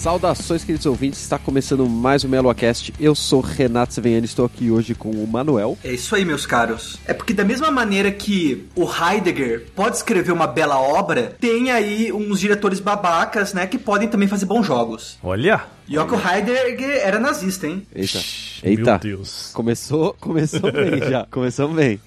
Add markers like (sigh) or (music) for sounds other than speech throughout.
Saudações, queridos ouvintes. Está começando mais um MeloaCast. Eu sou Renato Seveniani, estou aqui hoje com o Manuel. É isso aí, meus caros. É porque da mesma maneira que o Heidegger pode escrever uma bela obra, tem aí uns diretores babacas, né, que podem também fazer bons jogos. Olha! E ó que o Heidegger era nazista, hein? Eita. Eita. Meu Deus. Começou, começou bem já. (laughs) Começamos bem.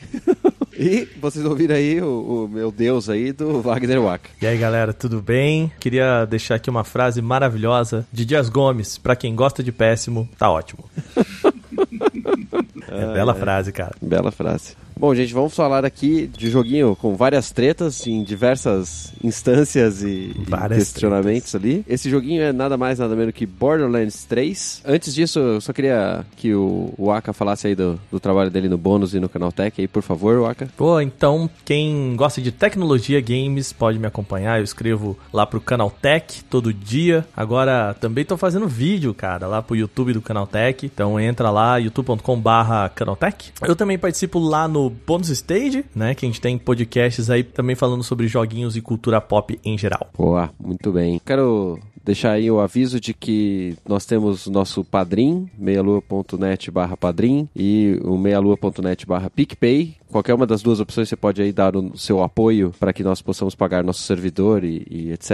E vocês ouviram aí o, o meu Deus aí do Wagner Waka. E aí, galera, tudo bem? Queria deixar aqui uma frase maravilhosa de Dias Gomes. Pra quem gosta de péssimo, tá ótimo. (laughs) é bela frase, cara. Bela frase. Bom, gente, vamos falar aqui de joguinho com várias tretas em diversas instâncias e, e questionamentos ali. Esse joguinho é nada mais, nada menos que Borderlands 3. Antes disso, eu só queria que o, o Aka falasse aí do, do trabalho dele no bônus e no Canaltech aí, por favor, Waka. Pô, então, quem gosta de tecnologia games pode me acompanhar. Eu escrevo lá pro Canaltech todo dia. Agora também tô fazendo vídeo, cara, lá pro YouTube do Canaltech. Então entra lá, youtube.com/barra Canaltech. Eu também participo lá no Bônus Stage, né? Que a gente tem podcasts aí também falando sobre joguinhos e cultura pop em geral. Boa, muito bem. Quero deixar aí o aviso de que nós temos nosso padrim, meialua.net barra padrim e o meialua.net barra PicPay. Qualquer uma das duas opções você pode aí dar o seu apoio para que nós possamos pagar nosso servidor e, e etc.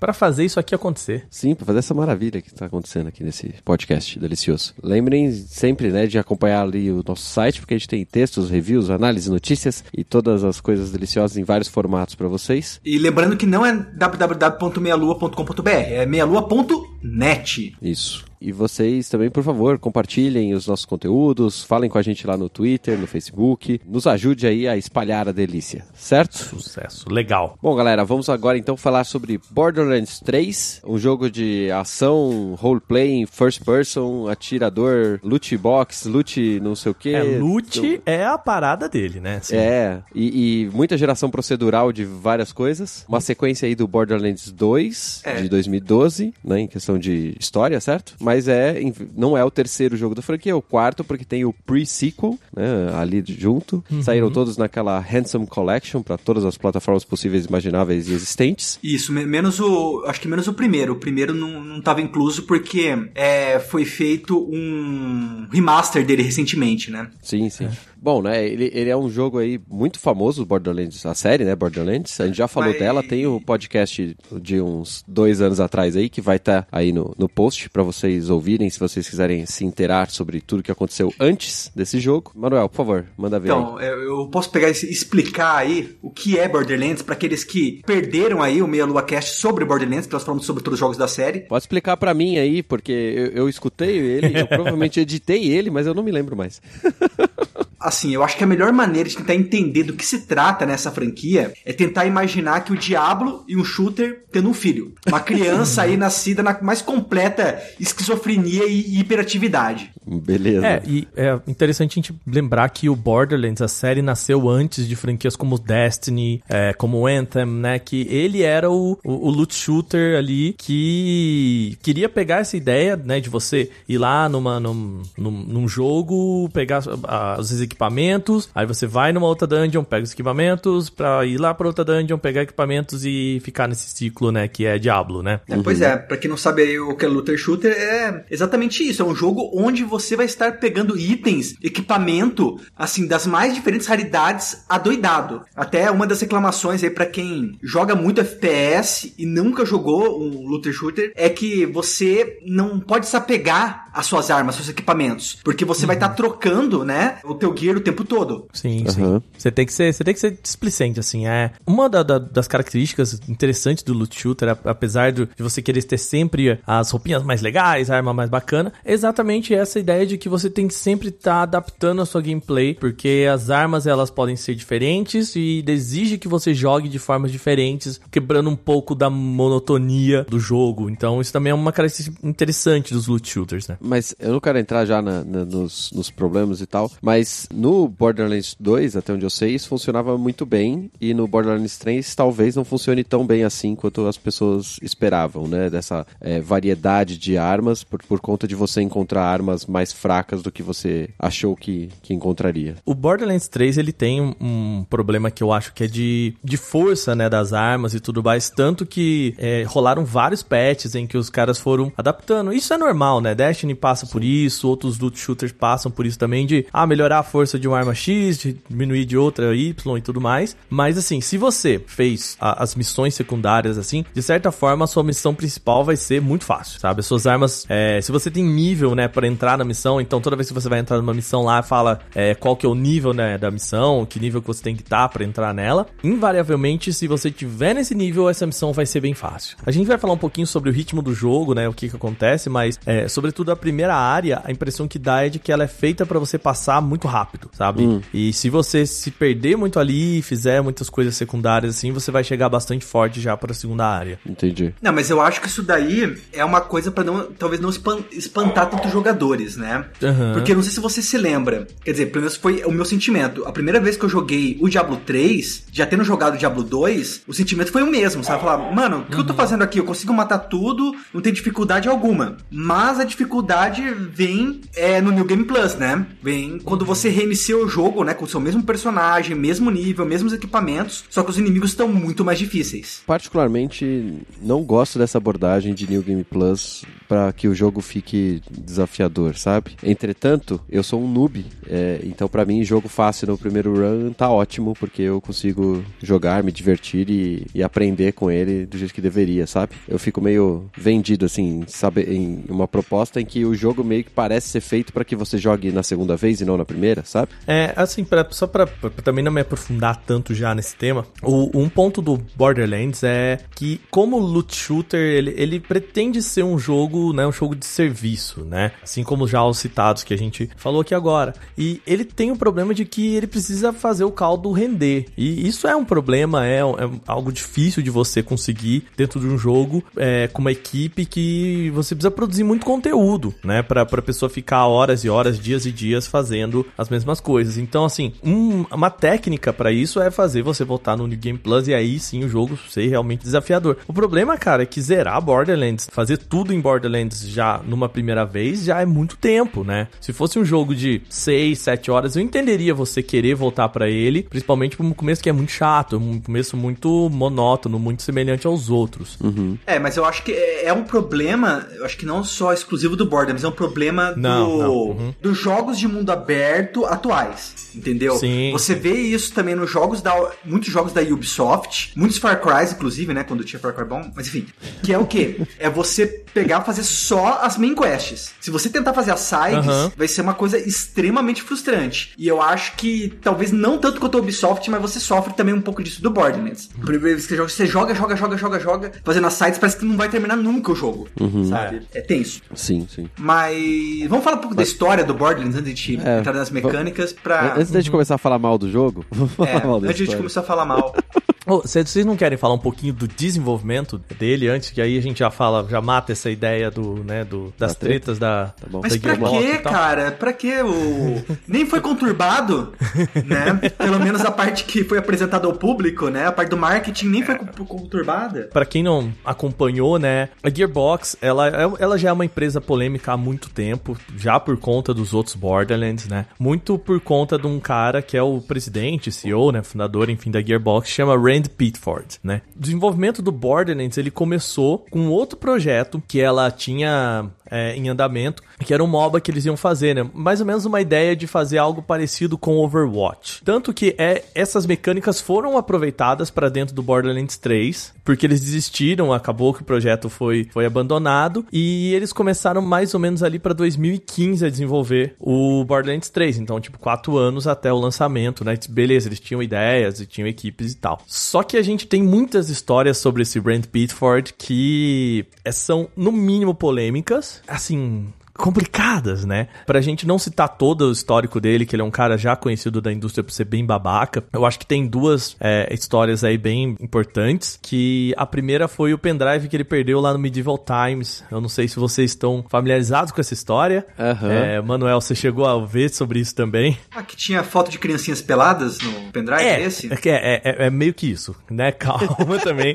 Para fazer isso aqui acontecer. Sim, para fazer essa maravilha que está acontecendo aqui nesse podcast delicioso. Lembrem sempre né, de acompanhar ali o nosso site, porque a gente tem textos, reviews, análises, notícias e todas as coisas deliciosas em vários formatos para vocês. E lembrando que não é www.meialua.com.br, é meialua.net. Isso. E vocês também, por favor, compartilhem os nossos conteúdos, falem com a gente lá no Twitter, no Facebook, nos ajude aí a espalhar a delícia, certo? Sucesso. Legal. Bom, galera, vamos agora então falar sobre Borderlands 3, um jogo de ação, roleplay, first person, atirador, loot box, loot não sei o que. É, loot é a parada dele, né? Assim, É, e, e muita geração procedural de várias coisas. Uma sequência aí do Borderlands 2, É. de 2012, né, em questão de história, certo? Mas é, em- não é o terceiro jogo da franquia, é o quarto, porque tem o pre-sequel, né, ali junto. Saíram todos naquela Handsome Collection para todas as plataformas possíveis, imagináveis e existentes. Isso, me- menos o. Acho que menos o primeiro. O primeiro não, não tava incluso porque é, foi feito um remaster dele recentemente, né? Sim, sim. Bom, né, ele, ele é um jogo aí muito famoso, Borderlands, a série, né, Borderlands. A gente já falou Mas- dela, tem o podcast de uns dois anos atrás aí, que vai estar aí no, no post pra vocês ouvirem, se vocês quiserem se inteirar sobre tudo que aconteceu antes desse jogo. Manuel, por favor, manda ver aí. Então, eu eu posso pegar e explicar aí o que é Borderlands para aqueles que perderam aí o Meia Lua Cast sobre Borderlands, que nós falamos sobre todos os jogos da série. Pode explicar pra mim aí, porque eu, eu escutei ele, eu provavelmente editei ele, mas eu não me lembro mais. (laughs) Assim, eu acho que a melhor maneira de tentar entender do que se trata nessa franquia é tentar imaginar que o Diablo e um shooter tendo um filho. Uma criança (laughs) aí nascida na mais completa esquizofrenia e hiperatividade. Beleza. É, e é interessante a gente lembrar que o Borderlands, a série, nasceu antes de franquias como Destiny, é, como Anthem, né? Que ele era o, o, o loot shooter ali que queria pegar essa ideia, né? De você ir lá numa, num, num, num jogo, pegar ah, os equipamentos, aí você vai numa outra dungeon, pega os equipamentos, pra ir lá pra outra dungeon, pegar equipamentos e ficar nesse ciclo, né? Que é Diablo, né? É, Pois é, pra quem não sabe aí o que é Looter Shooter, é exatamente isso. É um jogo onde você vai estar pegando itens, equipamento, assim, das mais diferentes raridades adoidado. Até uma das reclamações aí pra quem joga muito FPS e nunca jogou um Looter Shooter é que você não pode se apegar às suas armas, aos seus equipamentos. Porque você vai estar trocando, né, o teu gear o tempo todo. Sim, Aham. sim. Você tem que ser, você tem que ser displicente, assim. É uma da- da- das características interessantes do loot shooter, apesar de, de você querer ter sempre as roupinhas mais legais, a arma mais bacana, é exatamente essa ideia de que você tem que sempre estar tá adaptando a sua gameplay, porque as armas elas podem ser diferentes e exige que você jogue de formas diferentes, quebrando um pouco da monotonia do jogo. Então isso também é uma característica interessante dos loot shooters, né? Mas eu não quero entrar já na, na, nos, nos problemas e tal, mas no Borderlands 2, até onde eu sei, isso funcionava muito bem e no Borderlands 3 talvez não funcione tão bem assim quanto as pessoas esperavam, né? Dessa é, variedade de armas por, por conta de você encontrar armas mais fracas do que você achou que, que encontraria. O Borderlands 3 ele tem um, um problema que eu acho que é de, de força, né, das armas e tudo mais, tanto que é, rolaram vários patches em que os caras foram adaptando. Isso é normal, né? Destiny passa por isso, outros loot shooters passam por isso também de ah, melhorar a força de uma arma X, de diminuir de outra Y e tudo mais. Mas assim, se você fez a, as missões secundárias assim, de certa forma a sua missão principal vai ser muito fácil, sabe? As suas armas, é, se você tem nível, né, para entrar na missão, então toda vez que você vai entrar numa missão lá, fala é, qual que é o nível, né, da missão, que nível que você tem que estar tá para entrar nela. Invariavelmente, se você tiver nesse nível, essa missão vai ser bem fácil. A gente vai falar um pouquinho sobre o ritmo do jogo, né, o que que acontece, mas é, sobretudo a primeira área, a impressão que dá é de que ela é feita para você passar muito rápido, sabe? Hum. E se você se perder muito ali, fizer muitas coisas secundárias assim, você vai chegar bastante forte já para a segunda área. Entendi. Não, mas eu acho que isso daí é uma coisa para não, talvez não espantar tanto jogadores, né? Uhum. Porque não sei se você se lembra. Quer dizer, pelo menos foi o meu sentimento. A primeira vez que eu joguei o Diablo 3, já tendo jogado o Diablo 2, o sentimento foi o mesmo, sabe? Falar, mano, o que uhum. eu tô uhum. fazendo aqui? Eu consigo matar tudo, não tem dificuldade alguma. Mas a dificuldade vem é, no New Game Plus, né? Vem quando uhum. você reinicia o jogo, né? Com o seu mesmo personagem, mesmo nível, mesmos equipamentos, só que os inimigos estão muito mais difíceis. Particularmente, não gosto dessa abordagem de New Game Plus para que o jogo fique desafiador, sabe? Entretanto, eu sou um noob, é, então para mim jogo fácil no primeiro run tá ótimo porque eu consigo jogar, me divertir e, e, aprender com ele do jeito que deveria, sabe? Eu fico meio vendido assim, sabe, em uma proposta em que o jogo meio que parece ser feito para que você jogue na segunda vez e não na primeira, sabe? É, assim, pra, só para também não me aprofundar tanto já nesse tema, o, um ponto do Borderlands é que como loot shooter, ele, ele pretende ser um jogo, né, um jogo de serviço, né? Assim como já os citados que a gente falou aqui agora. E ele tem o problema de que ele precisa fazer o caldo render. E isso é um problema, é, é algo difícil de você conseguir dentro de um jogo é, com uma equipe que você precisa produzir muito conteúdo, né? Pra, pra pessoa ficar horas e horas, dias e dias fazendo as mesmas coisas. Então, assim, um, uma técnica para isso é fazer você voltar no New Game Plus e aí sim o jogo ser realmente desafiador. O problema, cara, é que zerar Borderlands, fazer tudo em Borderlands já numa primeira vez, já é muito tempo, né? Se fosse um jogo de 6, 7 horas, eu entenderia você querer voltar para ele, principalmente um começo que é muito chato, um começo muito monótono, muito semelhante aos outros. Uhum. É, mas eu acho que é, é um problema, eu acho que não só exclusivo do Borderlands, é um problema não, do, não. Uhum. dos jogos de mundo aberto atuais, entendeu? Sim. Você vê isso também nos jogos da muitos jogos da Ubisoft, muitos Far Cry inclusive, né, quando tinha Far Cry bom, mas enfim, que é o quê? (laughs) é você pegar fazer só as main quests. Se você tentar fazer as sides, uhum. vai ser uma coisa extremamente frustrante. E eu acho que talvez não tanto quanto a Ubisoft, mas você sofre também um pouco disso do Borderlands. A primeira vez que você joga, você joga, joga, joga, joga, joga, fazendo as sides, parece que não vai terminar nunca o jogo. Uhum. Sabe? É. é tenso. Sim, sim. Mas vamos falar um pouco mas... da história do Borderlands antes de é, entrar nas mecânicas pra. Antes de uhum. começar a falar mal do jogo, (laughs) vamos falar é, mal da Antes de começar a falar mal. (laughs) Oh, vocês não querem falar um pouquinho do desenvolvimento dele antes, que aí a gente já fala, já mata essa ideia do, né, do, das da tretas da, tá bom. Mas da pra quê, cara? Pra quê? O... Nem foi conturbado, (laughs) né? Pelo menos a parte que foi apresentada ao público, né? A parte do marketing nem foi conturbada. Pra quem não acompanhou, né? A Gearbox, ela, ela já é uma empresa polêmica há muito tempo, já por conta dos outros Borderlands, né? Muito por conta de um cara que é o presidente, CEO, né? Fundador, enfim, da Gearbox, chama Ray Rand Pitford, né? O desenvolvimento do Borderlands, ele começou com outro projeto que ela tinha é, em andamento, que era um MOBA que eles iam fazer, né? Mais ou menos uma ideia de fazer algo parecido com Overwatch. Tanto que é, essas mecânicas foram aproveitadas para dentro do Borderlands 3, porque eles desistiram, acabou que o projeto foi, foi abandonado, e eles começaram mais ou menos ali para 2015 a desenvolver o Borderlands 3. Então, tipo, quatro anos até o lançamento, né? Beleza, eles tinham ideias e tinham equipes e tal. Só que a gente tem muitas histórias sobre esse Brent Pitford que são, no mínimo, polêmicas. Assim, complicadas, né? Pra gente não citar todo o histórico dele, que ele é um cara já conhecido da indústria por ser bem babaca, eu acho que tem duas é, histórias aí bem importantes, que a primeira foi o pendrive que ele perdeu lá no Medieval Times. Eu não sei se vocês estão familiarizados com essa história. Aham. É, Manuel, você chegou a ver sobre isso também? Ah, que tinha foto de criancinhas peladas no pendrive É, esse? é, que é, é- é meio que isso, né? (laughs) Calma também.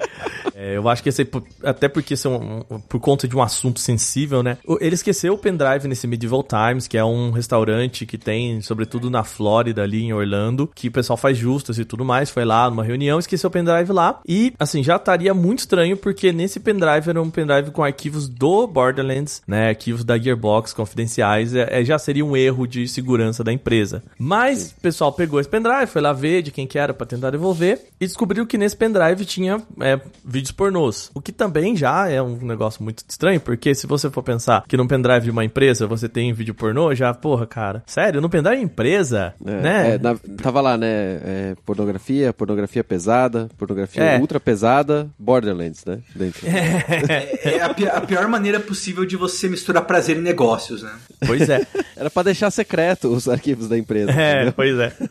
É, eu acho que esse, até porque é um- um- por conta de um assunto sensível, né? Ele esqueceu o pendrive nesse Medieval Times, que é um restaurante que tem, sobretudo na Flórida, ali em Orlando, que o pessoal faz justas e tudo mais. Foi lá numa reunião, esqueceu o pendrive lá. E, assim, já estaria muito estranho, porque nesse pendrive era um pendrive com arquivos do Borderlands, né? Arquivos da Gearbox confidenciais. É, é, já seria um erro de segurança da empresa. Mas o pessoal pegou esse pendrive, foi lá ver de quem que era pra tentar devolver e descobriu que nesse pendrive tinha é, vídeos pornôs. O que também já é um negócio muito estranho, porque se você for pensar que num pendrive de uma empresa você tem vídeo pornô, já, porra, cara, sério, no pendrive de empresa, É, né? é, na- tava lá, né? é, pornografia, pornografia pesada, pornografia É. ultra pesada, Borderlands, né? Dentro. (laughs) É, é a, pi- a pior maneira possível de você misturar prazer em negócios, né? Pois é. (laughs) Era pra deixar secreto os arquivos da empresa. é, entendeu? pois é. (laughs)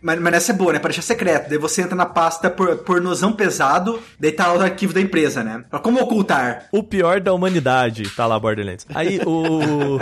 Mas, mas essa é boa, né? Pra deixar secreto. Daí você entra na pasta por, pornozão pesado, daí tá lá o arquivo da empresa, né? Pra como ocultar? O pior da humanidade, tá lá Borderlands. Aí o. O-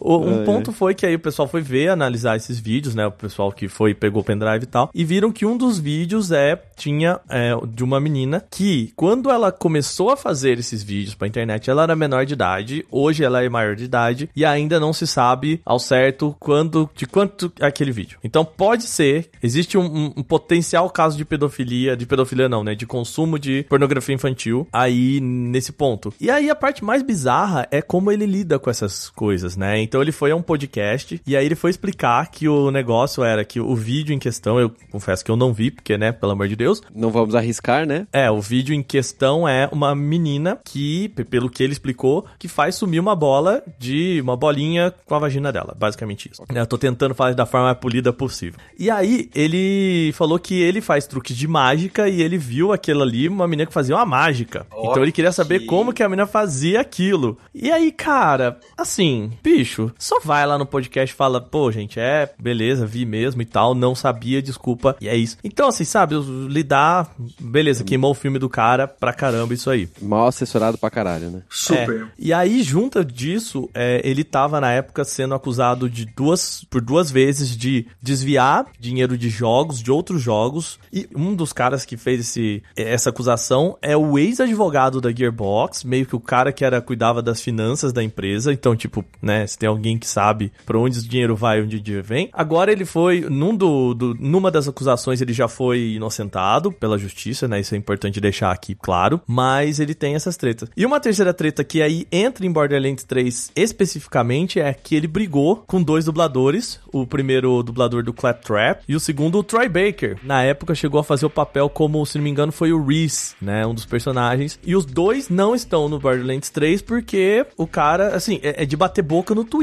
um ponto foi que aí o pessoal foi ver, analisar esses vídeos, né? O pessoal que foi, pegou o pendrive e tal, e viram que um dos vídeos é tinha é, de uma menina que, quando ela começou a fazer esses vídeos pra internet, ela era menor de idade, hoje ela é maior de idade, e ainda não se sabe ao certo quando, de quanto é aquele vídeo. Então pode ser, existe um, um- um potencial caso de pedofilia, de pedofilia não, né? De consumo de pornografia infantil aí nesse ponto. E aí a parte mais bizarra é como ele lida com essas coisas, né? Então ele foi a um podcast e aí ele foi explicar que o negócio era que o vídeo em questão, eu confesso que eu não vi, porque, né, pelo amor de Deus, Não vamos arriscar, né? é, o vídeo em questão é uma menina que, pelo que ele explicou, que faz sumir uma bola de uma bolinha com a vagina dela. Basicamente isso. Eu tô tentando falar da forma mais polida possível. E aí, ele falou que ele faz truques de mágica e ele viu aquilo ali, uma menina que fazia uma mágica. Então ele queria saber como que a menina fazia aquilo. E aí, cara, assim, bicho, só vai lá no podcast e fala, pô, gente, é, beleza, vi mesmo e tal, não sabia, desculpa, e é isso. Então, assim, sabe, lidar, beleza, queimou o filme do cara pra caramba isso aí. Mal assessorado pra caralho, né? Super. É, E aí, junto disso, é, ele tava na época sendo acusado de duas por duas vezes de desviar dinheiro de jogos, de outros jogos. E um dos caras que fez esse, essa acusação é o ex-advogado da Gearbox, meio que o cara que era cuidava das finanças da empresa. Então, tipo, né, se tem alguém que sabe pra onde o dinheiro vai, onde o dinheiro vem. Agora ele foi, num do, do- numa das acusações, ele já foi inocentado pela justiça, né? Isso é importante deixar aqui claro. Mas ele tem essas tretas. E uma terceira treta que aí entra em Borderlands 3 especificamente é que ele brigou com dois dubladores. O primeiro dublador do Claptrap e o segundo o Troy Baker. Na época chegou a fazer o papel como, se não me engano, foi o Reese, né? Um dos personagens. E os dois não estão no Borderlands 3 porque o cara, assim, é, é de bater boca no Twitter,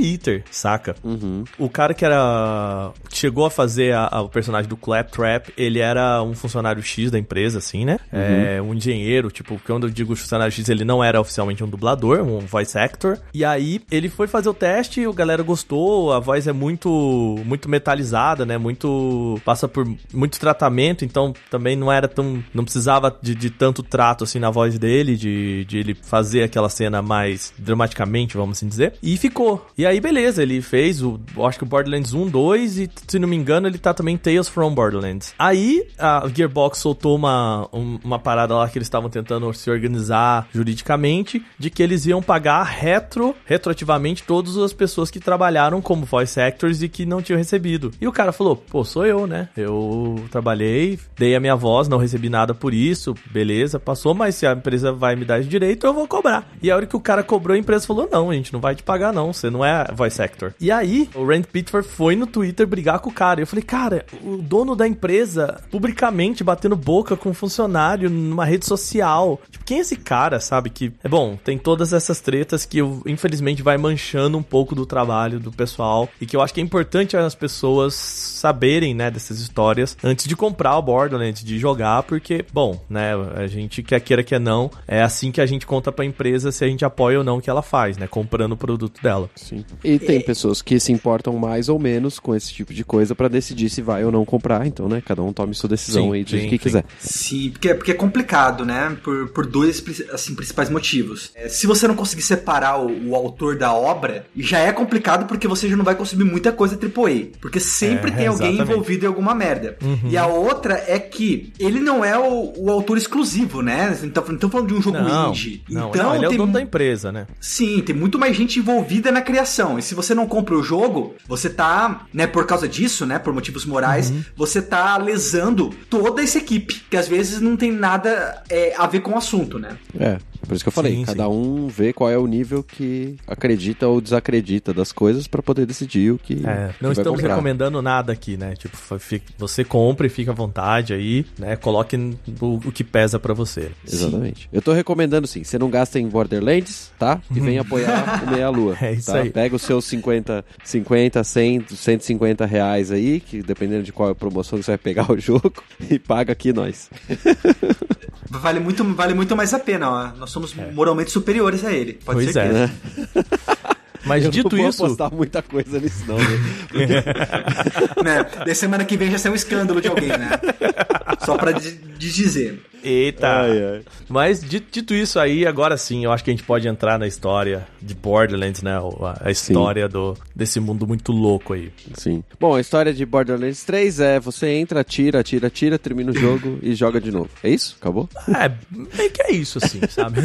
saca? O cara que era. chegou a fazer a- a- o personagem do Claptrap, ele era um funcionário X da empresa, assim, né? É, um engenheiro, tipo, quando eu digo funcionário X, ele não era oficialmente um dublador, um voice actor. E aí ele foi fazer o teste, a galera gostou, a voz é muito, muito metalizada, né? Muito. passa por muito tratamento, então também não era tão. não precisava de, de tanto trato assim na voz dele, de, de ele fazer aquela cena mais dramaticamente, vamos assim dizer. E ficou. E aí, beleza, ele fez o. Acho que o Borderlands 1, 2 e, se não me engano, ele tá também Tales from Borderlands. Aí a Gearbox soltou uma, um- uma parada lá que eles estavam tentando se organizar juridicamente, de que eles iam pagar retro, retroativamente todas as pessoas que trabalharam como voice actors e que não tinham recebido. E o cara falou: pô, sou eu, né? Eu trabalhei, dei a minha voz, não recebi nada por isso, beleza, passou, mas se a empresa vai me dar esse direito, eu vou cobrar. E a hora que o cara cobrou, a empresa falou: não, a gente não vai te pagar, não. Você não é né, voice actor. E aí, o Rand Pitchford foi no Twitter brigar com o cara. Eu falei, cara, o dono da empresa publicamente batendo boca com um funcionário numa rede social. Tipo, quem é esse cara, sabe? Que, é bom, tem todas essas tretas que infelizmente vai manchando um pouco do trabalho do pessoal e que eu acho que é importante as pessoas saberem, né, dessas histórias antes de comprar o Borderlands, de jogar, porque, bom, né, a gente quer queira que não, é assim que a gente conta pra empresa se a gente apoia ou não o que ela faz, né, comprando o produto dela. Sim. E tem pessoas que se importam mais ou menos com esse tipo de coisa para decidir se vai ou não comprar, então, né, cada um tome sua decisão sim, aí de sim, que sim. quiser. Sim, porque, porque é complicado, né, por, por dois, assim, principais motivos. É, se você não conseguir separar o, o, autor da obra, já é complicado porque você já não vai consumir muita coisa AAA, porque sempre é, tem alguém exatamente. envolvido em alguma merda. Uhum. E a outra é que ele não é o, o autor exclusivo, né, então, então falando de um jogo não, indie. Não, então, não, ele é o dono da empresa, né? Sim, tem muito mais gente envolvida na criação. E se você não compra o jogo, você tá, né, por causa disso, né, por motivos morais, uhum. você tá lesando toda essa equipe, que às vezes não tem nada é, a ver com o assunto, né? É. Por isso que eu falei, sim, cada sim. um vê qual é o nível que acredita ou desacredita das coisas para poder decidir o que. É, não que estamos recomendando nada aqui, né? Tipo, você compra e fica à vontade aí, né? Coloque o, o que pesa para você. Exatamente. Sim. Eu tô recomendando sim, você não gasta em Borderlands, tá? E vem apoiar o Meia Lua. (laughs) É isso tá? aí. Pega os seus 50, 50, 100, 150 reais aí, que dependendo de qual é a promoção que você vai pegar (laughs) o jogo, e paga aqui nós. Vale muito, vale muito mais a pena, ó. Nós somos é. moralmente superiores a ele. Pode pois ser é. que. (laughs) Né? Mas eu dito não vou isso. apostar muita coisa nisso, não, né? (laughs) né? De semana que vem já sai um escândalo de alguém, né? Só pra dizer. Eita! Ai, ai. Mas dito isso aí, agora sim, eu acho que a gente pode entrar na história de Borderlands, né? A, história do, desse mundo muito louco aí. Sim. Bom, a história de Borderlands 3 é você entra, atira, atira, atira, termina o jogo e joga de novo. É isso? Acabou? É, meio que é isso, assim, (laughs) sabe?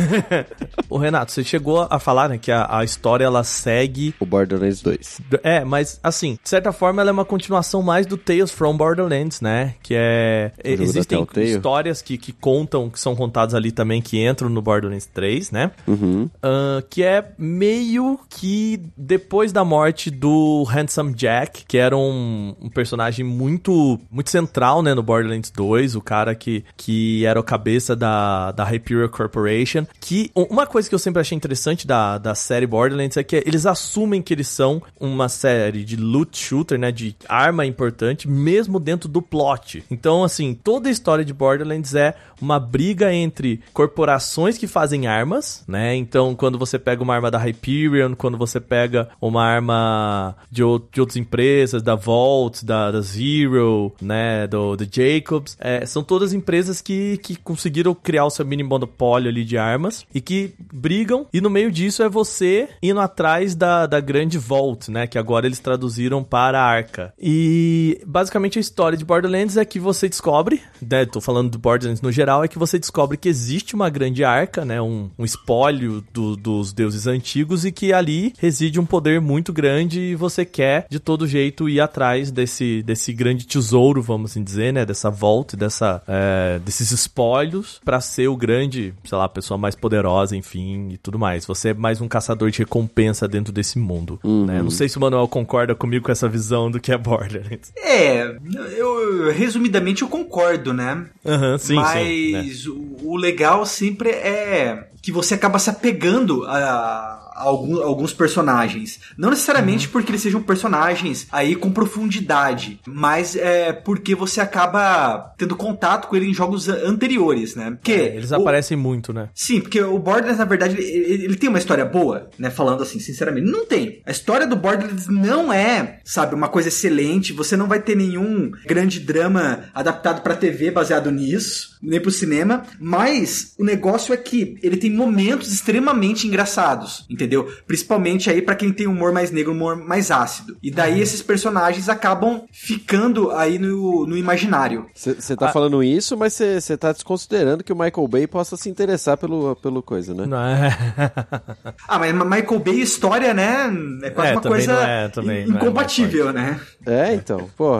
Ô, Renato, você chegou a falar, né, que a, a história ela segue. O Borderlands 2. É, mas assim, de certa forma ela é uma continuação mais do Tales from Borderlands, né? Que é. Existem histórias que, que contam, que são contados ali também, que entram no Borderlands 3, né? Uhum. Uh, que é meio que depois da morte do Handsome Jack, que era um, um, personagem muito muito central, né, no Borderlands 2, o cara que, que era o cabeça da, da Hyperion Corporation, que uma coisa que eu sempre achei interessante da, da série Borderlands é que eles assumem que eles são uma série de loot shooter, né, de arma importante, mesmo dentro do plot. Então, assim, toda a história de Borderlands é uma briga entre corporações que fazem armas, né? Então, quando você pega uma arma da Hyperion, quando você pega uma arma de, de outras empresas, da Vault, da, da Zero, né? Do, do Jacobs, é, são todas empresas que, que conseguiram criar o seu mini monopólio ali de armas e que brigam. E no meio disso é você indo atrás da, da grande Vault, né? Que agora eles traduziram para Arca. E basicamente a história de Borderlands é que você descobre, né? Tô falando do Borderlands no geral é que você descobre que existe uma grande arca, né? Um, um espólio do, dos deuses antigos e que ali reside um poder muito grande e você quer de todo jeito ir atrás desse, desse grande tesouro, vamos assim dizer, né? Dessa volta, dessa, é, desses espólios para ser o grande, sei lá, a pessoa mais poderosa, enfim, e tudo mais. Você é mais um caçador de recompensa dentro desse mundo, uhum. né? Não sei se o Manuel concorda comigo com essa visão do que é Borderlands. É, eu resumidamente eu concordo, né? Aham, uhum, sim, Mas sim. Mas né? o, o legal sempre é que você acaba se apegando a, alguns, alguns personagens. Não necessariamente uhum. porque eles sejam personagens aí com profundidade, mas é porque você acaba tendo contato com ele em jogos anteriores, né? Porque é, eles o... aparecem muito, né? Sim, porque o Borderlands, na verdade, ele, ele, tem uma história boa, né? Falando assim, sinceramente. Não tem. A história do Borderlands não é, sabe, uma coisa excelente. Você não vai ter nenhum grande drama adaptado pra TV baseado nisso, nem pro cinema. Mas o negócio é que ele tem momentos extremamente engraçados, entendeu? Entendeu? Principalmente aí para quem tem humor mais negro, humor mais ácido. E daí uhum. esses personagens acabam ficando aí no, no imaginário. Você tá ah. falando isso, mas você tá desconsiderando que o Michael Bay possa se interessar pelo, pelo coisa, né? Não é. (laughs) ah, mas Michael Bay história, né? É quase é, uma coisa é, também, é incompatível, é né? É, então. Pô,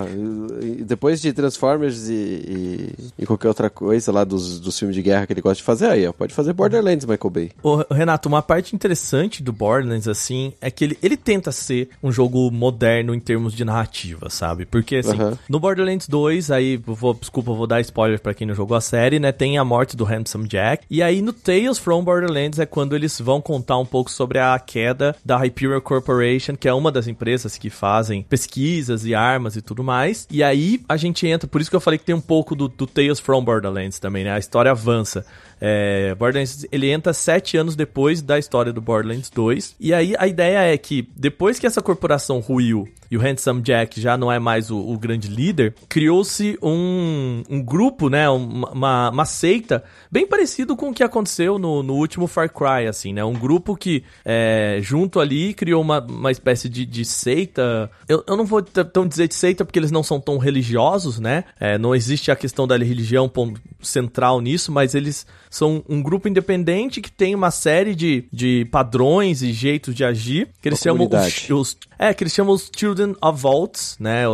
depois de Transformers e, e, e, qualquer outra coisa lá dos, dos filmes de guerra que ele gosta de fazer, aí, ó, pode fazer Borderlands, Michael Bay. Ô, Renato, uma parte interessante interessante do Borderlands, assim, é que ele, ele tenta ser um jogo moderno em termos de narrativa, sabe? Porque, assim, Aham. no Borderlands 2, aí, vou, desculpa, vou dar spoiler pra quem não jogou a série, né? Tem a morte do Handsome Jack. E aí, no Tales from Borderlands é quando eles vão contar um pouco sobre a queda da Hyperion Corporation, que é uma das empresas que fazem pesquisas e armas e tudo mais. E aí, a gente entra, por isso que eu falei que tem um pouco do, do Tales from Borderlands também, né? A história avança. É, Borderlands, ele entra sete anos depois da história do Borderlands 2. E aí a ideia é que, depois que essa corporação ruiu e o Handsome Jack já não é mais o, o grande líder, criou-se um, um grupo, né? Uma, uma, seita bem parecido com o que aconteceu no, no último Far Cry, assim, né? Um grupo que, é, junto ali, criou uma, uma espécie de, de seita. Eu, eu não vou tão dizer de seita porque eles não são tão religiosos, né? É, não existe a questão da religião ponto central nisso, mas eles são um grupo independente que tem uma série de, de padrões e jeitos de agir que eles chamam os, os- é que eles chamam os Children of Vaults, né?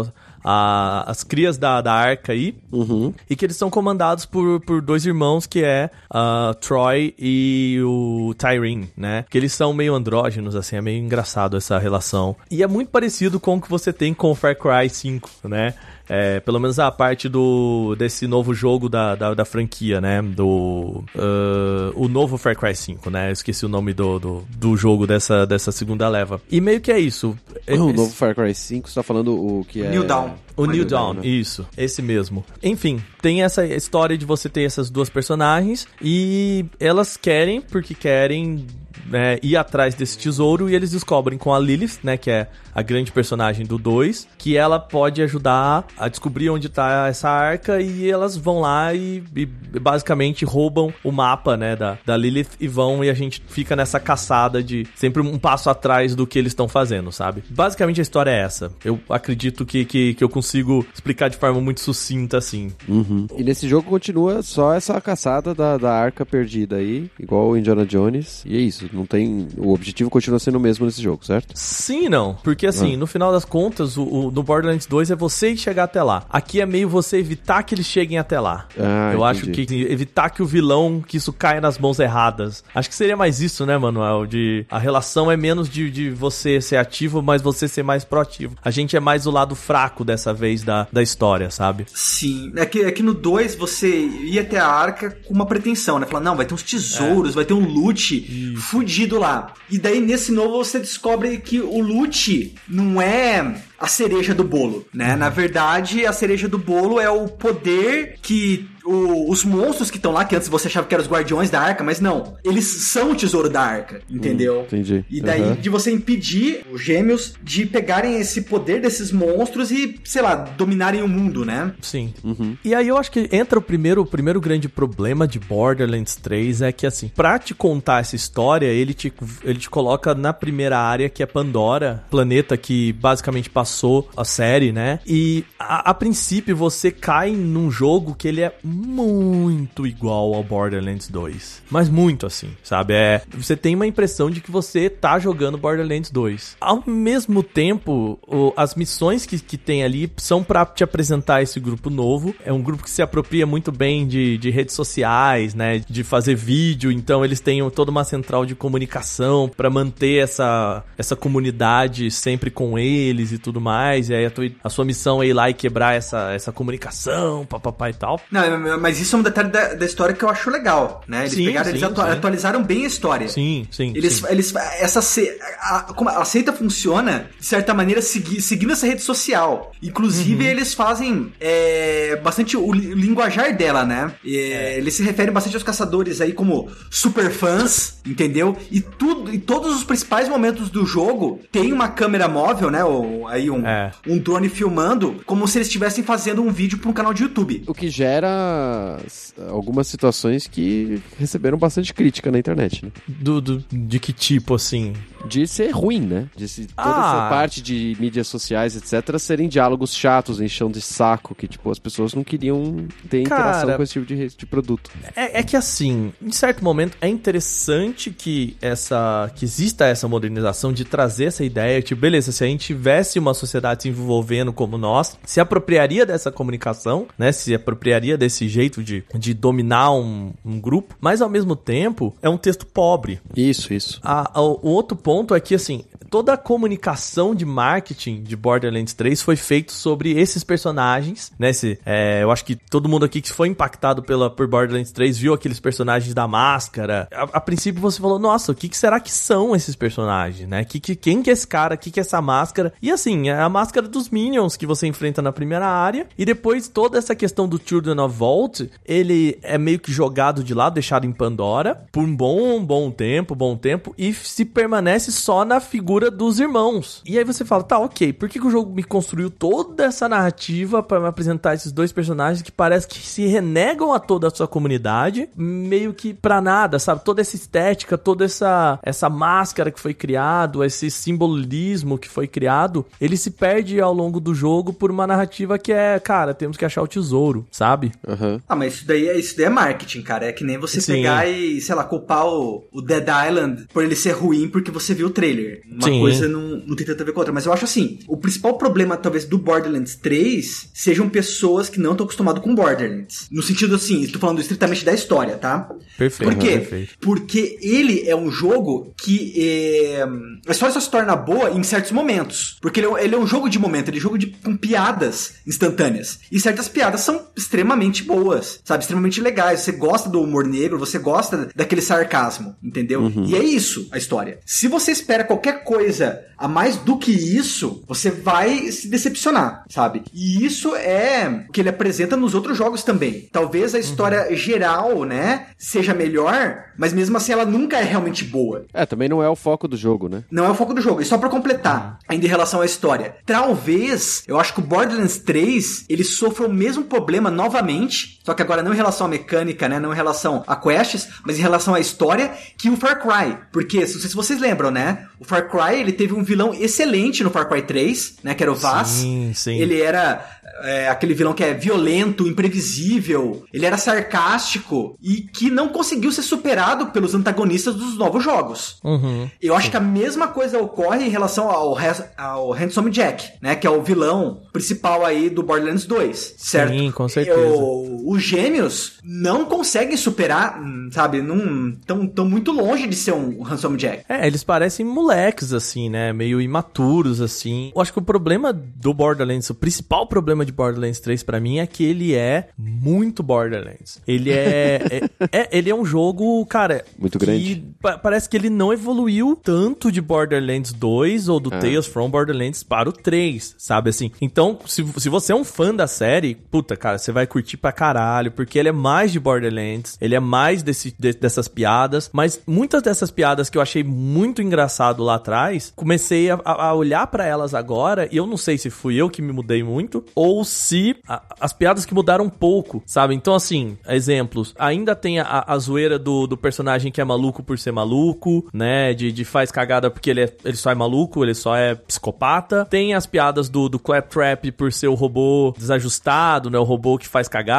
A- as crias da, da arca aí. Uhum. E que eles são comandados por, por dois irmãos, que é a Troy e o Tyrene, né? Que eles são meio andrógenos, assim, é meio engraçado essa relação. E é muito parecido com o que você tem com o Far Cry 5, né? É, pelo menos a parte do desse novo jogo da, da, da franquia, né? Do. ah, o novo Far Cry 5, né? Eu esqueci o nome do, do, do jogo dessa, dessa segunda leva. E meio que é isso. O Esse- novo Far Cry 5, você tá falando o que é... New Dawn. o New Dawn, Dawn, né? isso, esse mesmo. Enfim, tem essa história de você ter essas duas personagens e elas querem, porque querem né, ir atrás desse tesouro e eles descobrem com a Lilith, né, que é a grande personagem do 2, que ela pode ajudar a descobrir onde tá essa arca e elas vão lá e, e basicamente roubam o mapa, né, da, da Lilith e vão e a gente fica nessa caçada de sempre um passo atrás do que eles estão fazendo, sabe? Basicamente a história é essa. Eu acredito que, que, que eu consigo explicar de forma muito sucinta assim. Uhum. E nesse jogo continua só essa caçada da, da arca perdida aí, igual o Indiana Jones. E é isso, não tem... O objetivo continua sendo o mesmo nesse jogo, certo? Sim não. Porque assim, no final das contas, o, o- no Borderlands 2 é você chegar até lá. Aqui é meio você evitar que eles cheguem até lá. Ah, Eu acho entendi. que evitar que o vilão, que isso caia nas mãos erradas. Acho que seria mais isso, né, Manuel? De a relação é menos de, de você ser ativo, mas você ser mais proativo. A gente é mais o lado fraco dessa vez da, da história, sabe? Sim, é que, é que no 2 você ia até a arca com uma pretensão, né? Falar, não, vai ter uns tesouros, vai ter um loot lá. E daí nesse novo você descobre que o loot não é a cereja do bolo, né? Na verdade, a cereja do bolo é o poder que o- os monstros que estão lá, que antes você achava que eram os guardiões da arca, mas não. Eles são o tesouro da arca, entendeu? entendi. E daí Uhum. de você impedir os gêmeos de pegarem esse poder desses monstros e, sei lá, dominarem o mundo, né? Sim. E aí eu acho que entra o primeiro, o primeiro grande problema de Borderlands 3 é que assim, pra te contar essa história, ele te, ele te coloca na primeira área que é Pandora, planeta que basicamente passou a série, né? E a, a princípio você cai num jogo que ele é muito igual ao Borderlands 2. Mas muito assim, sabe? É, você tem uma impressão de que você tá jogando Borderlands 2. Ao mesmo tempo, o- as missões que, que tem ali são pra te apresentar esse grupo novo. É um grupo que se apropria muito bem de, de redes sociais, né? De fazer vídeo. Então eles têm toda uma central de comunicação pra manter essa, essa comunidade sempre com eles e tudo mais. E aí a, tua- a sua missão é ir lá e quebrar essa, essa comunicação, papapá e tal. Não, mas isso é um detalhe da, da história que eu acho legal, né? Eles Sim, pegaram, eles sim, atua- sim. atualizaram bem a história. Sim, sim. Eles, sim. eles, essa se- a, como a seita funciona de certa maneira segui- seguindo essa rede social. Inclusive Uhum. eles fazem é, bastante o li- linguajar dela, né? É, Eles se referem bastante aos caçadores aí como super fãs, entendeu? E tudo, e todos os principais momentos do jogo tem uma câmera móvel, né? Ou aí um, É. um drone filmando, como se eles estivessem fazendo um vídeo para um canal de YouTube. O que gera s- algumas situações que receberam bastante crítica na internet, né? Do, do- de que tipo, assim? de ser ruim, né? De se, toda Ah. essa parte de mídias sociais, etc., serem diálogos chatos, enchão de saco, que, tipo, as pessoas não queriam ter interação Cara, com esse tipo de, de produto. É, é que assim, em certo momento é interessante que essa que exista essa modernização de trazer essa ideia, tipo, beleza, se a gente tivesse uma sociedade se envolvendo como nós, se apropriaria dessa comunicação, né? Se apropriaria desse jeito de, de dominar um, um grupo, mas ao mesmo tempo é um texto pobre. Isso, isso. A- a- o outro ponto é que, assim, toda a comunicação de marketing de Borderlands 3 foi feito sobre esses personagens, né? Esse, é, eu acho que todo mundo aqui que foi impactado pela, por Borderlands 3 viu aqueles personagens da máscara. A, a princípio você falou, nossa, o que, que será que são esses personagens, né? Que, que, quem que é esse cara? O que, que é essa máscara? E assim, é a máscara dos Minions que você enfrenta na primeira área. E depois toda essa questão do Children of Vault, ele é meio que jogado de lado, deixado em Pandora, por um bom, bom tempo, bom tempo, e se permanece só na figura dos irmãos. E aí você fala, tá, ok, por que, que o jogo me construiu toda essa narrativa pra me apresentar esses dois personagens que parece que se renegam a toda a sua comunidade, meio que pra nada, sabe? Toda essa estética, toda essa, essa máscara que foi criado, esse simbolismo que foi criado, ele se perde ao longo do jogo por uma narrativa que é, cara, temos que achar o tesouro, sabe? Aham. Ah, mas isso daí, é, isso daí é marketing, cara. É que nem você Sim. pegar e, sei lá, culpar o, o Dead Island por ele ser ruim porque você viu o trailer. Uma Sim. coisa não, não tem tanto a ver com a outra. Mas eu acho assim, o principal problema, talvez, do Borderlands 3 sejam pessoas que não estão acostumadas com Borderlands. No sentido assim, estou falando estritamente da história, tá? Perfeito. Por quê? Perfeito. Porque ele é um jogo que é, a história só se torna boa em certos momentos. Porque ele é, um- ele é um jogo de momento, ele é um jogo de, com piadas instantâneas. E certas piadas são extremamente boas, sabe? Extremamente legais. Você gosta do humor negro, você gosta daquele sarcasmo, entendeu? E é isso a história. Se você espera qualquer coisa a mais do que isso, você vai se decepcionar, sabe? E isso é o que ele apresenta nos outros jogos também. Talvez a história geral, né, seja melhor, mas mesmo assim ela nunca é realmente boa. É, também não é o foco do jogo, né? Não é o foco do jogo. E só pra completar, ainda em relação à história. Talvez, eu acho que o Borderlands 3, ele sofra o mesmo problema novamente, só que agora não em relação à mecânica, né, não em relação a quests, mas em relação à história, que o Far Cry. Porque, não sei se vocês lembram, né, o Far Cry, ele teve um vilão excelente no Far Cry 3, né, que era o Vaz. Sim, sim. Ele era é, aquele vilão que é violento, imprevisível, ele era sarcástico e que não conseguiu ser superado pelos antagonistas dos novos jogos. Uhum. Eu acho que a mesma coisa ocorre em relação ao, ao Handsome Jack, né? Que é o vilão principal aí do Borderlands 2, certo? Sim, com certeza. Eu- os gêmeos não conseguem superar, sabe? Não tão, tão muito longe de ser um Handsome Jack. É, eles parecem moleques, assim, né? Meio imaturos, assim. Eu acho que o problema do Borderlands, o principal problema de Borderlands 3 pra mim é que ele é muito Borderlands. Ele é, (laughs) é, é- ele é um jogo, cara, Muito que grande. pa- parece que ele não evoluiu tanto de Borderlands 2 ou do É. Tales from Borderlands para o 3, sabe assim? Então, se, se você é um fã da série, puta, cara, você vai curtir pra caralho, porque ele é mais de Borderlands, ele é mais desse, de- dessas piadas, mas muitas dessas piadas que eu achei muito engraçado lá atrás, comecei a, a- olhar pra elas agora, e eu não sei se fui eu que me mudei muito, ou se a- as piadas que mudaram um pouco, sabe? Então, assim, exemplos, ainda tem a, a zoeira do, do personagem que é maluco por ser maluco, né? De, de faz cagada porque ele, é, ele só é maluco, ele só é psicopata. Tem as piadas do, do Claptrap por ser o robô desajustado, né? O robô que faz cagada,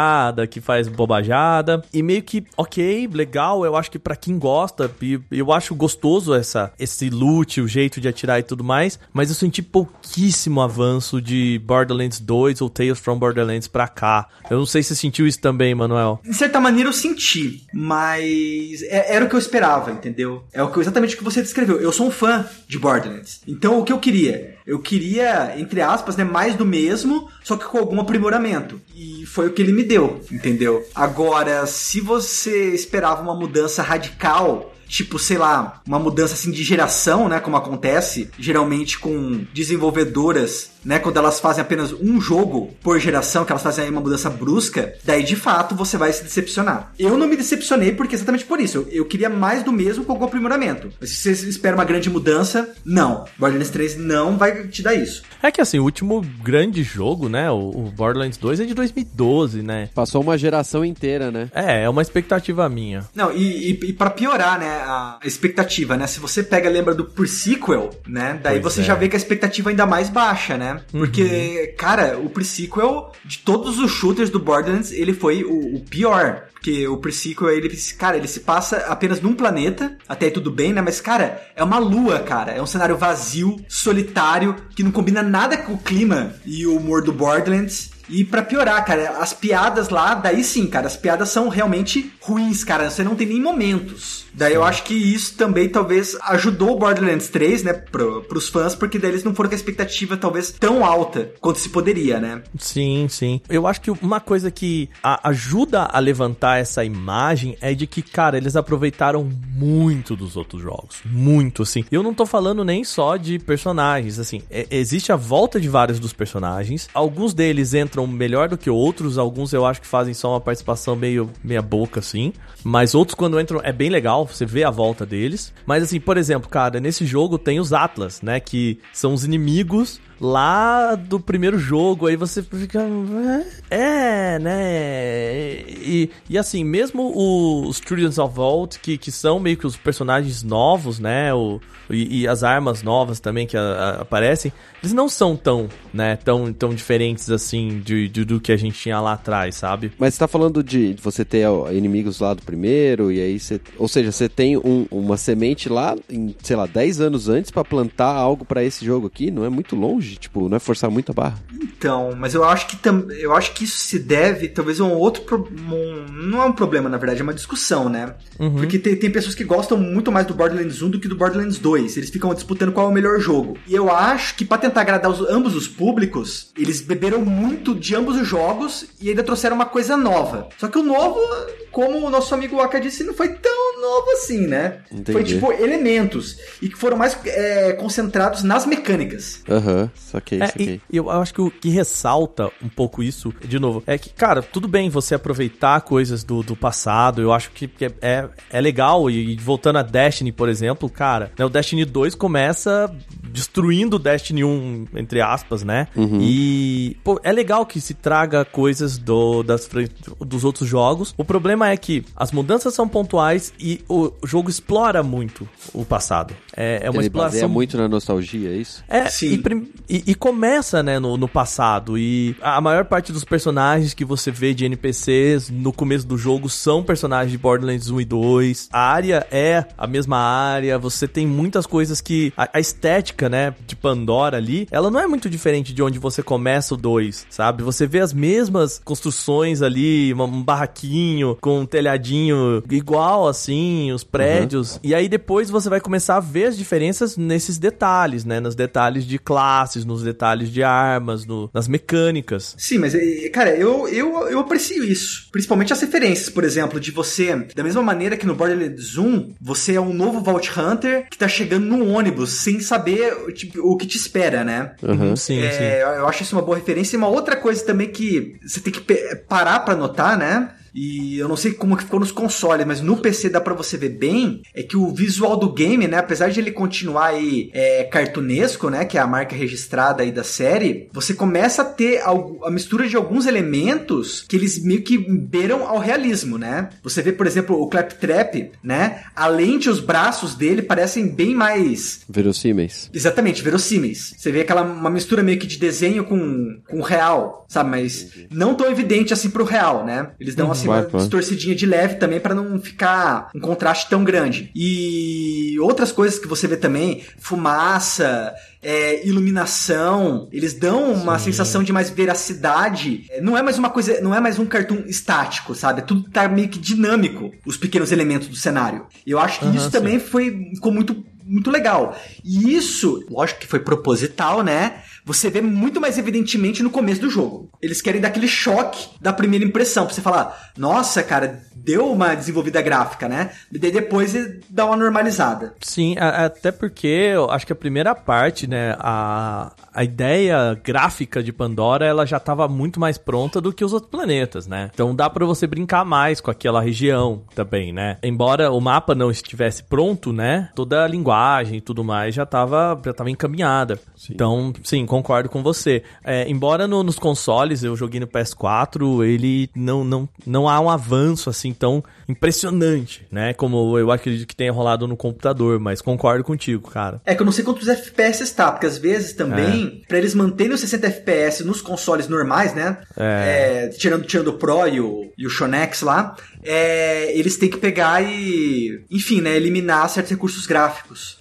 que faz bobajada. E meio que, ok, legal, eu acho que pra quem gosta, eu acho gostoso essa, esse loot, o jeito de atirar e tudo mais, mas eu senti pouquíssimo avanço de Borderlands 2 ou Tales from Borderlands pra cá. Eu não sei se você sentiu isso também, Manuel. De certa maneira eu senti, mas é- era o que eu esperava, entendeu? É o que, exatamente o que você descreveu. Eu sou um fã de Borderlands. Então o que eu queria? Eu queria, entre aspas, né, mais do mesmo, só que com algum aprimoramento. E foi o que ele me deu, entendeu? Agora, se você esperava uma mudança radical, tipo, sei lá, uma mudança assim de geração, né, como acontece geralmente com desenvolvedoras, né, quando elas fazem apenas um jogo por geração, que elas fazem aí uma mudança brusca, daí de fato você vai se decepcionar. Eu não me decepcionei porque exatamente por isso, eu, eu queria mais do mesmo com algum aprimoramento. Mas se você espera uma grande mudança, não. Borderlands 3 não vai te dar isso. É que assim, o último grande jogo, né? O, o Borderlands 2 é de 2012, né? Passou uma geração inteira, né? É, é uma expectativa minha. Não, e, e, e para piorar, né? a expectativa, né? Se você pega lembra do pre-sequel, né? Daí Pois você é. já vê que a expectativa é ainda mais baixa, né? Porque, cara, o pre-sequel de todos os shooters do Borderlands, ele foi o, o pior. Porque o pre-sequel, ele, cara, ele se passa apenas num planeta, até aí tudo bem, né? Mas, cara, é uma lua, cara. É um cenário vazio, solitário, que não combina nada com o clima e o humor do Borderlands. E pra piorar, cara, as piadas lá, daí sim, cara, as piadas são realmente ruins, cara. Você não tem nem momentos. Daí eu acho que isso também talvez ajudou o Borderlands 3, né, pro, pros fãs, porque daí eles não foram com a expectativa talvez tão alta quanto se poderia, né? Sim, sim. Eu acho que uma coisa que a- ajuda a levantar essa imagem é de que, cara, eles aproveitaram muito dos outros jogos. Muito, assim. Eu não tô falando nem só de personagens, assim. é- existe a volta de vários dos personagens. Alguns deles entram melhor do que outros. Alguns eu acho que fazem só uma participação meio meia boca, assim. Mas outros, quando entram, é bem legal. Você vê a volta deles. Mas, assim, por exemplo, cara, nesse jogo tem os Atlas, né? Que são os inimigos lá do primeiro jogo, aí você fica. É, né? E, e assim, mesmo os Students of Vault, que, que são meio que os personagens novos, né? O, e, e as armas novas também que a- a- aparecem, eles não são tão, né? Tão, tão diferentes assim de, de- do que a gente tinha lá atrás, sabe? Mas você tá falando de você ter ó, inimigos lá do primeiro, e aí você. Ou seja, você tem um- uma semente lá, em, sei lá, 10 anos antes pra plantar algo pra esse jogo aqui, não é muito longe, tipo, não é forçar muito a barra. Então, mas eu acho que tam, eu acho que isso se deve talvez a um outro pro- um- não é um problema na verdade, é uma discussão, né? Porque tem, tem pessoas que gostam muito mais do Borderlands 1 do que do Borderlands 2. Eles ficam disputando qual é o melhor jogo. E eu acho que pra tentar agradar os- ambos os públicos, eles beberam muito de ambos os jogos e ainda trouxeram uma coisa nova. Só que o novo, como o nosso amigo Waka disse, não foi tão novo assim, né? Entendi. Foi tipo elementos e que foram mais é, concentrados nas mecânicas. Aham, saquei, É, saquei. e eu acho que o que ressalta um pouco isso, de novo, é que, cara, tudo bem você aproveitar coisas do, do passado, eu acho que é, é, é legal, e, e voltando a Destiny, por exemplo, cara, né, o Destiny 2 começa destruindo o Destiny 1, entre aspas, né? E, pô, é legal que se traga coisas do, das, dos outros jogos. O problema é que as mudanças são pontuais e o jogo explora muito o passado. É, é uma Ele baseia exploração muito na nostalgia, é isso? é, Sim. e, prim- e- e começa, né, no, no passado. E a maior parte dos personagens que você vê de NPCs no começo do jogo são personagens de Borderlands 1 e 2. A área é a mesma área. Você tem muitas coisas que. A, a estética, né, de Pandora ali, ela não é muito diferente de onde você começa o 2, sabe? Você vê as mesmas construções ali, um barraquinho com um telhadinho igual, assim, os prédios. E aí depois você vai começar a ver as diferenças nesses detalhes, né? Nos detalhes de classes, nos detalhes de armas, no- nas mecânicas. Sim, mas, eh, cara, eu, eu, eu aprecio isso. Principalmente as referências, por exemplo, de você, da mesma maneira que no Borderlands 1, você é um novo Vault Hunter que tá chegando num ônibus sem saber tipo, o que te espera, né? Aham. Sim, É, sim. eu acho isso uma boa referência. E uma outra coisa também que você tem que parar pra notar, né? E eu não sei como que ficou nos consoles, mas no PC dá pra você ver bem, é que o visual do game, né, apesar de ele continuar aí é, cartunesco, né, que é a marca registrada aí da série, você começa a ter a mistura de alguns elementos que eles meio que beiram ao realismo, né? Você vê, por exemplo, o Claptrap, né, a lente e os braços dele parecem bem mais Verossímeis. Exatamente, verossímeis. Você vê aquela uma mistura meio que de desenho com, com real, sabe? Mas não tão evidente assim pro real, né? Eles dão assim uma Claro, distorcidinha de leve também pra não ficar um contraste tão grande. E outras coisas que você vê também, fumaça, é, iluminação, eles dão uma sensação de mais veracidade. É, Não é mais uma coisa, não é mais um cartoon estático, sabe? Tudo tá meio que dinâmico, os pequenos elementos do cenário. Eu acho que Aham, isso sim. também foi ficou muito muito legal. E isso, lógico que foi proposital, né? Você vê muito mais evidentemente no começo do jogo. Eles querem dar aquele choque da primeira impressão, pra você falar, nossa, cara, deu uma desenvolvida gráfica, né? E daí depois dá uma normalizada. Sim, até porque eu acho que a primeira parte, né, a, a ideia gráfica de Pandora, ela já estava muito mais pronta do que os outros planetas, né? Então dá pra você brincar mais com aquela região também, né? Embora o mapa não estivesse pronto, né, toda a linguagem e tudo mais já estava já tava encaminhada. Então, sim, concordo concordo com você. É, embora no- nos consoles, eu joguei no PS4, ele não, não, não há um avanço assim tão impressionante, né? Como eu acredito que tenha rolado no computador, mas concordo contigo, cara. É que eu não sei quantos FPS está, porque às vezes também, pra eles manterem os 60 FPS nos consoles normais, né? É, tirando, tirando o Pro e o, e o Shonex lá, é, eles têm que pegar e, enfim, né, eliminar certos recursos gráficos.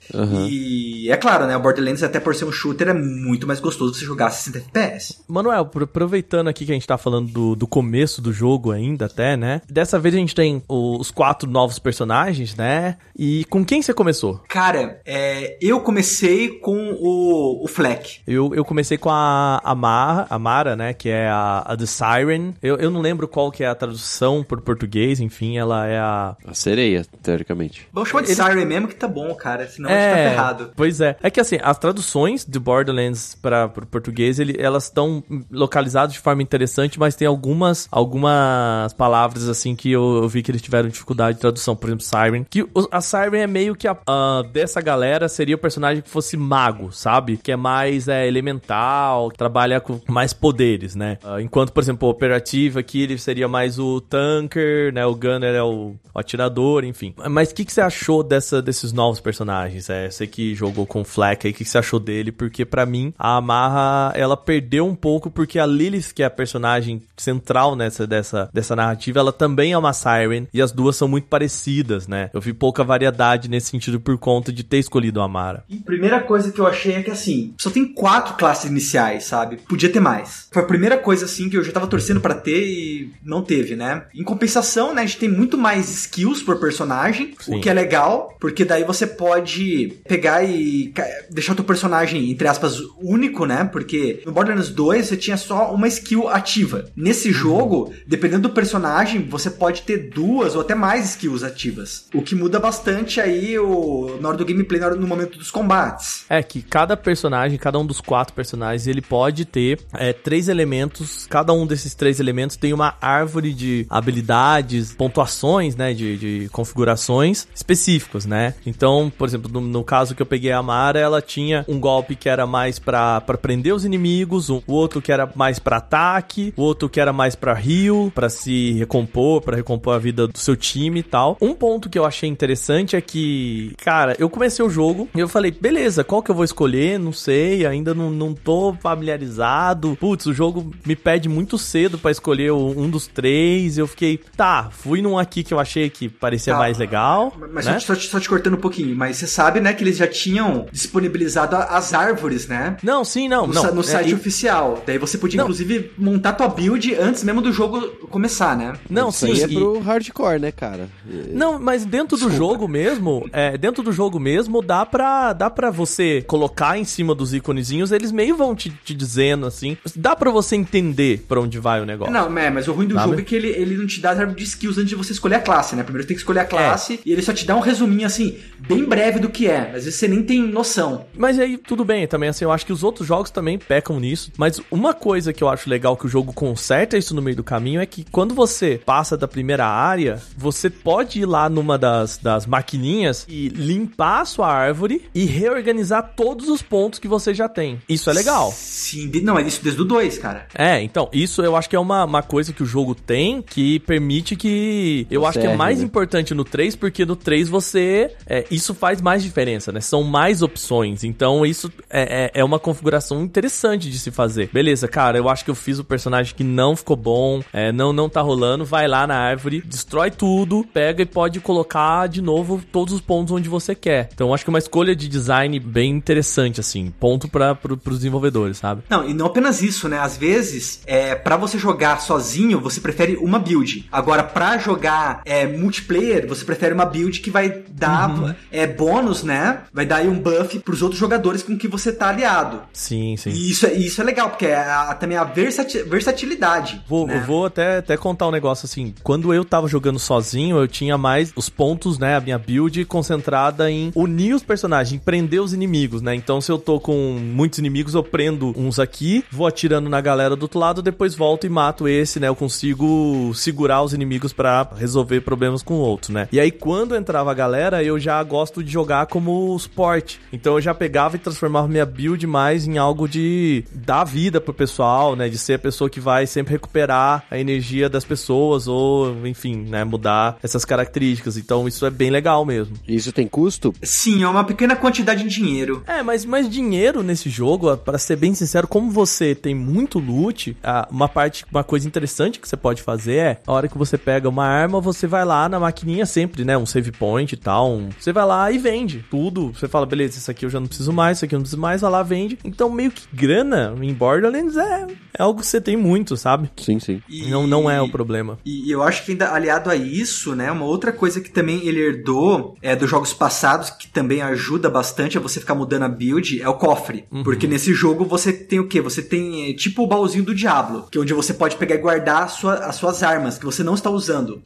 E é claro, né, o Borderlands, até por ser um shooter, é muito mais gostoso você jogar a 60 FPS. Manuel, pro- aproveitando aqui que a gente tá falando do, do começo do jogo ainda até, né? Dessa vez a gente tem os quatro novos personagens, né? E com quem você começou? Cara, é, eu comecei com o, o Fleck. Eu, eu comecei com a Amara, Amara, né? Que é a, a The Siren. Eu, eu não lembro qual que é a tradução por português, enfim, ela é a... A sereia, teoricamente. Vamos chamar de Ele- Siren mesmo que tá bom, cara, senão a gente tá ferrado. Pois é. É que assim, as traduções de Borderlands para o português, ele, elas estão localizadas de forma interessante, mas tem algumas, algumas palavras assim que eu, eu vi que eles tiveram dificuldade de tradução. Por exemplo, Siren. Que o- a Siren é meio que a, a- dessa galera seria o personagem que fosse mago, sabe? Que é mais é, elemental, que trabalha com mais poderes, né? Ah, enquanto, por exemplo, o operativo aqui, ele seria mais o tanker, né? O gunner é o, o atirador, enfim. Mas o que, que você achou dessa, desses novos personagens? É, você que jogou com o Fleck aí, o que, que você achou dele? Porque pra mim, a Amarra, ela perdeu um pouco, porque a Lilith, que é a personagem central nessa, dessa, dessa narrativa, ela também é uma Siren, e as duas são muito parecidas, né? Eu vi pouca variedade nesse sentido por conta de ter escolhido a Amara. E primeira coisa que eu achei é que assim, só tem quatro classes iniciais, sabe? Podia ter mais. Foi a primeira coisa assim que eu já tava torcendo pra ter e não teve, né? Em compensação, né, a gente tem muito mais skills por personagem, Sim. o que é legal, porque daí você pode pegar e deixar o teu personagem, entre aspas, único, né? Porque no Borderlands 2 você tinha só uma skill ativa. Nesse jogo, dependendo do personagem, você pode ter duas ou até mais skills ativas. O que muda bastante aí o, na hora do gameplay, na hora- no momento dos combates. É que cada personagem, cada um dos quatro personagens, ele pode ter é, três elementos. Cada um desses três elementos tem uma árvore de habilidades, pontuações, né? De, de configurações específicos, né? Então, por exemplo, no, no caso que eu peguei a Mara, ela tinha um golpe que era mais pra prender os inimigos, um- o outro que era mais pra ataque, o outro que era mais pra heal, pra se recompor, pra recompor a vida do seu time e tal. Um ponto que eu achei interessante é que, cara, eu comecei o jogo e eu falei, beleza, qual que eu vou escolher? Não sei, ainda não, não tô familiarizado. Putz, o jogo me pede muito cedo pra escolher um dos três. Eu fiquei, tá, fui num aqui que eu achei que parecia Tá. mais legal. Mas né? só, te- só, te- cortando um pouquinho, mas você sabe, né, que eles já tinham disponibilizado as árvores, né? Não, sim, não, No, não. no É, site e- oficial. Daí você podia, Não. inclusive, montar tua build antes mesmo do jogo começar, né? Não, Isso sim. aí é e- pro hardcore, né, cara? Não, mas dentro do jogo mesmo, é, dentro do jogo mesmo, dá pra, dá pra você colocar em cima dos íconezinhos, eles meio vão te, te dizendo assim. Dá pra você entender pra onde vai o negócio. Não, é, mas o ruim do Sabe? jogo é que ele, ele não te dá as árvores de skills antes de você escolher a classe, né? Primeiro tem que escolher a É. classe e ele só te dá um resuminho, assim, bem breve do que é. Às vezes você nem tem noção. Mas aí tudo bem, também assim, eu acho que os outros jogos também pecam nisso. Mas uma coisa que eu acho legal que o jogo conserta isso no meio do caminho é que quando você passa da primeira área, você pode ir lá numa das, das maquininhas e limpar a sua árvore e reorganizar todos os pontos que você já tem. Isso é legal. Sim, não, é isso desde o 2, cara. É, então, isso eu acho que é uma, uma coisa que o jogo tem que permite que. Eu acho que é mais né? importante no 3, porque no 3 você. é, isso faz mais diferença, né? São mais opções. Então, isso é, é, é uma configuração interessante de se fazer. Beleza, cara, eu acho que eu fiz o personagem que não ficou bom, é, não, não tá rolando. Vai lá na árvore, destrói tudo, pega e pode colocar de novo todos os pontos onde você quer. Então, eu acho que é uma escolha de design bem interessante, assim. Ponto para pro, pros desenvolvedores, sabe? Não, e não apenas isso, né? Às vezes, é, para você jogar sozinho, você prefere uma build. Agora, pra jogar é, multiplayer, você prefere uma build que vai dar Uhum. é, bônus, né? Vai dar aí um buff pros outros jogadores com que você tá aliado. Sim, sim. E isso, é- isso é legal, porque é a- também a versati- versatilidade. Vou, né? eu vou até, até contar um negócio assim. Quando eu tava jogando sozinho, eu tinha mais os pontos, né? A minha build concentrada em unir os personagens, em prender os inimigos, né? Então, se eu tô com muitos inimigos, eu prendo uns aqui, vou atirando na galera do outro lado, depois volto e mato esse, né? Eu consigo segurar os inimigos amigos para resolver problemas com outros, né? E aí quando entrava a galera, eu já gosto de jogar como suporte. Então eu já pegava e transformava minha build mais em algo de dar vida pro pessoal, né? De ser a pessoa que vai sempre recuperar a energia das pessoas ou, enfim, né, mudar essas características. Então isso é bem legal mesmo. Isso tem custo? Sim, é uma pequena quantidade de dinheiro. É, mas, mas dinheiro nesse jogo, para ser bem sincero, como você tem muito loot, uma parte, uma coisa interessante que você pode fazer é, a hora que você pega uma arma, você vai lá na maquininha sempre, né, um save point e tal, um, você vai lá e vende tudo. Você fala, beleza, isso aqui eu já não preciso mais, isso aqui eu não preciso mais, vai lá, vende. Então meio que grana em Borderlands é, é algo que você tem muito, sabe? Sim, sim. E- Não, não é o problema. E eu acho que ainda aliado a isso, né, uma outra coisa que também ele herdou é dos jogos passados, que também ajuda bastante a você ficar mudando a build, é o cofre. Porque nesse jogo você tem o quê? Você tem é, tipo o baúzinho do Diablo, que é onde você pode pegar e guardar a sua- as suas armas que você não está usando.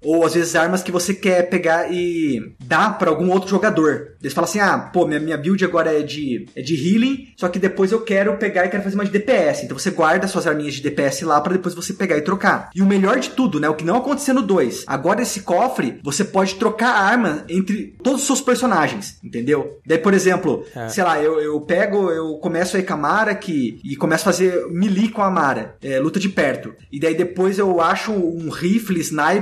Ou às vezes armas que você quer pegar e dar pra algum outro jogador. Eles falam assim: ah, pô, minha, minha build agora é de, é de healing, só que depois eu quero pegar e quero fazer uma de DPS. Então você guarda suas arminhas de DPS lá pra depois você pegar e trocar. E o melhor de tudo, né? O que não aconteceu no 2. Agora esse cofre, você pode trocar arma entre todos os seus personagens, entendeu? Daí, por exemplo, É. sei lá, eu, eu pego, eu começo aí com a Mara que, e começo a fazer melee com a Mara, é, luta de perto. E daí depois eu acho um rifle sniper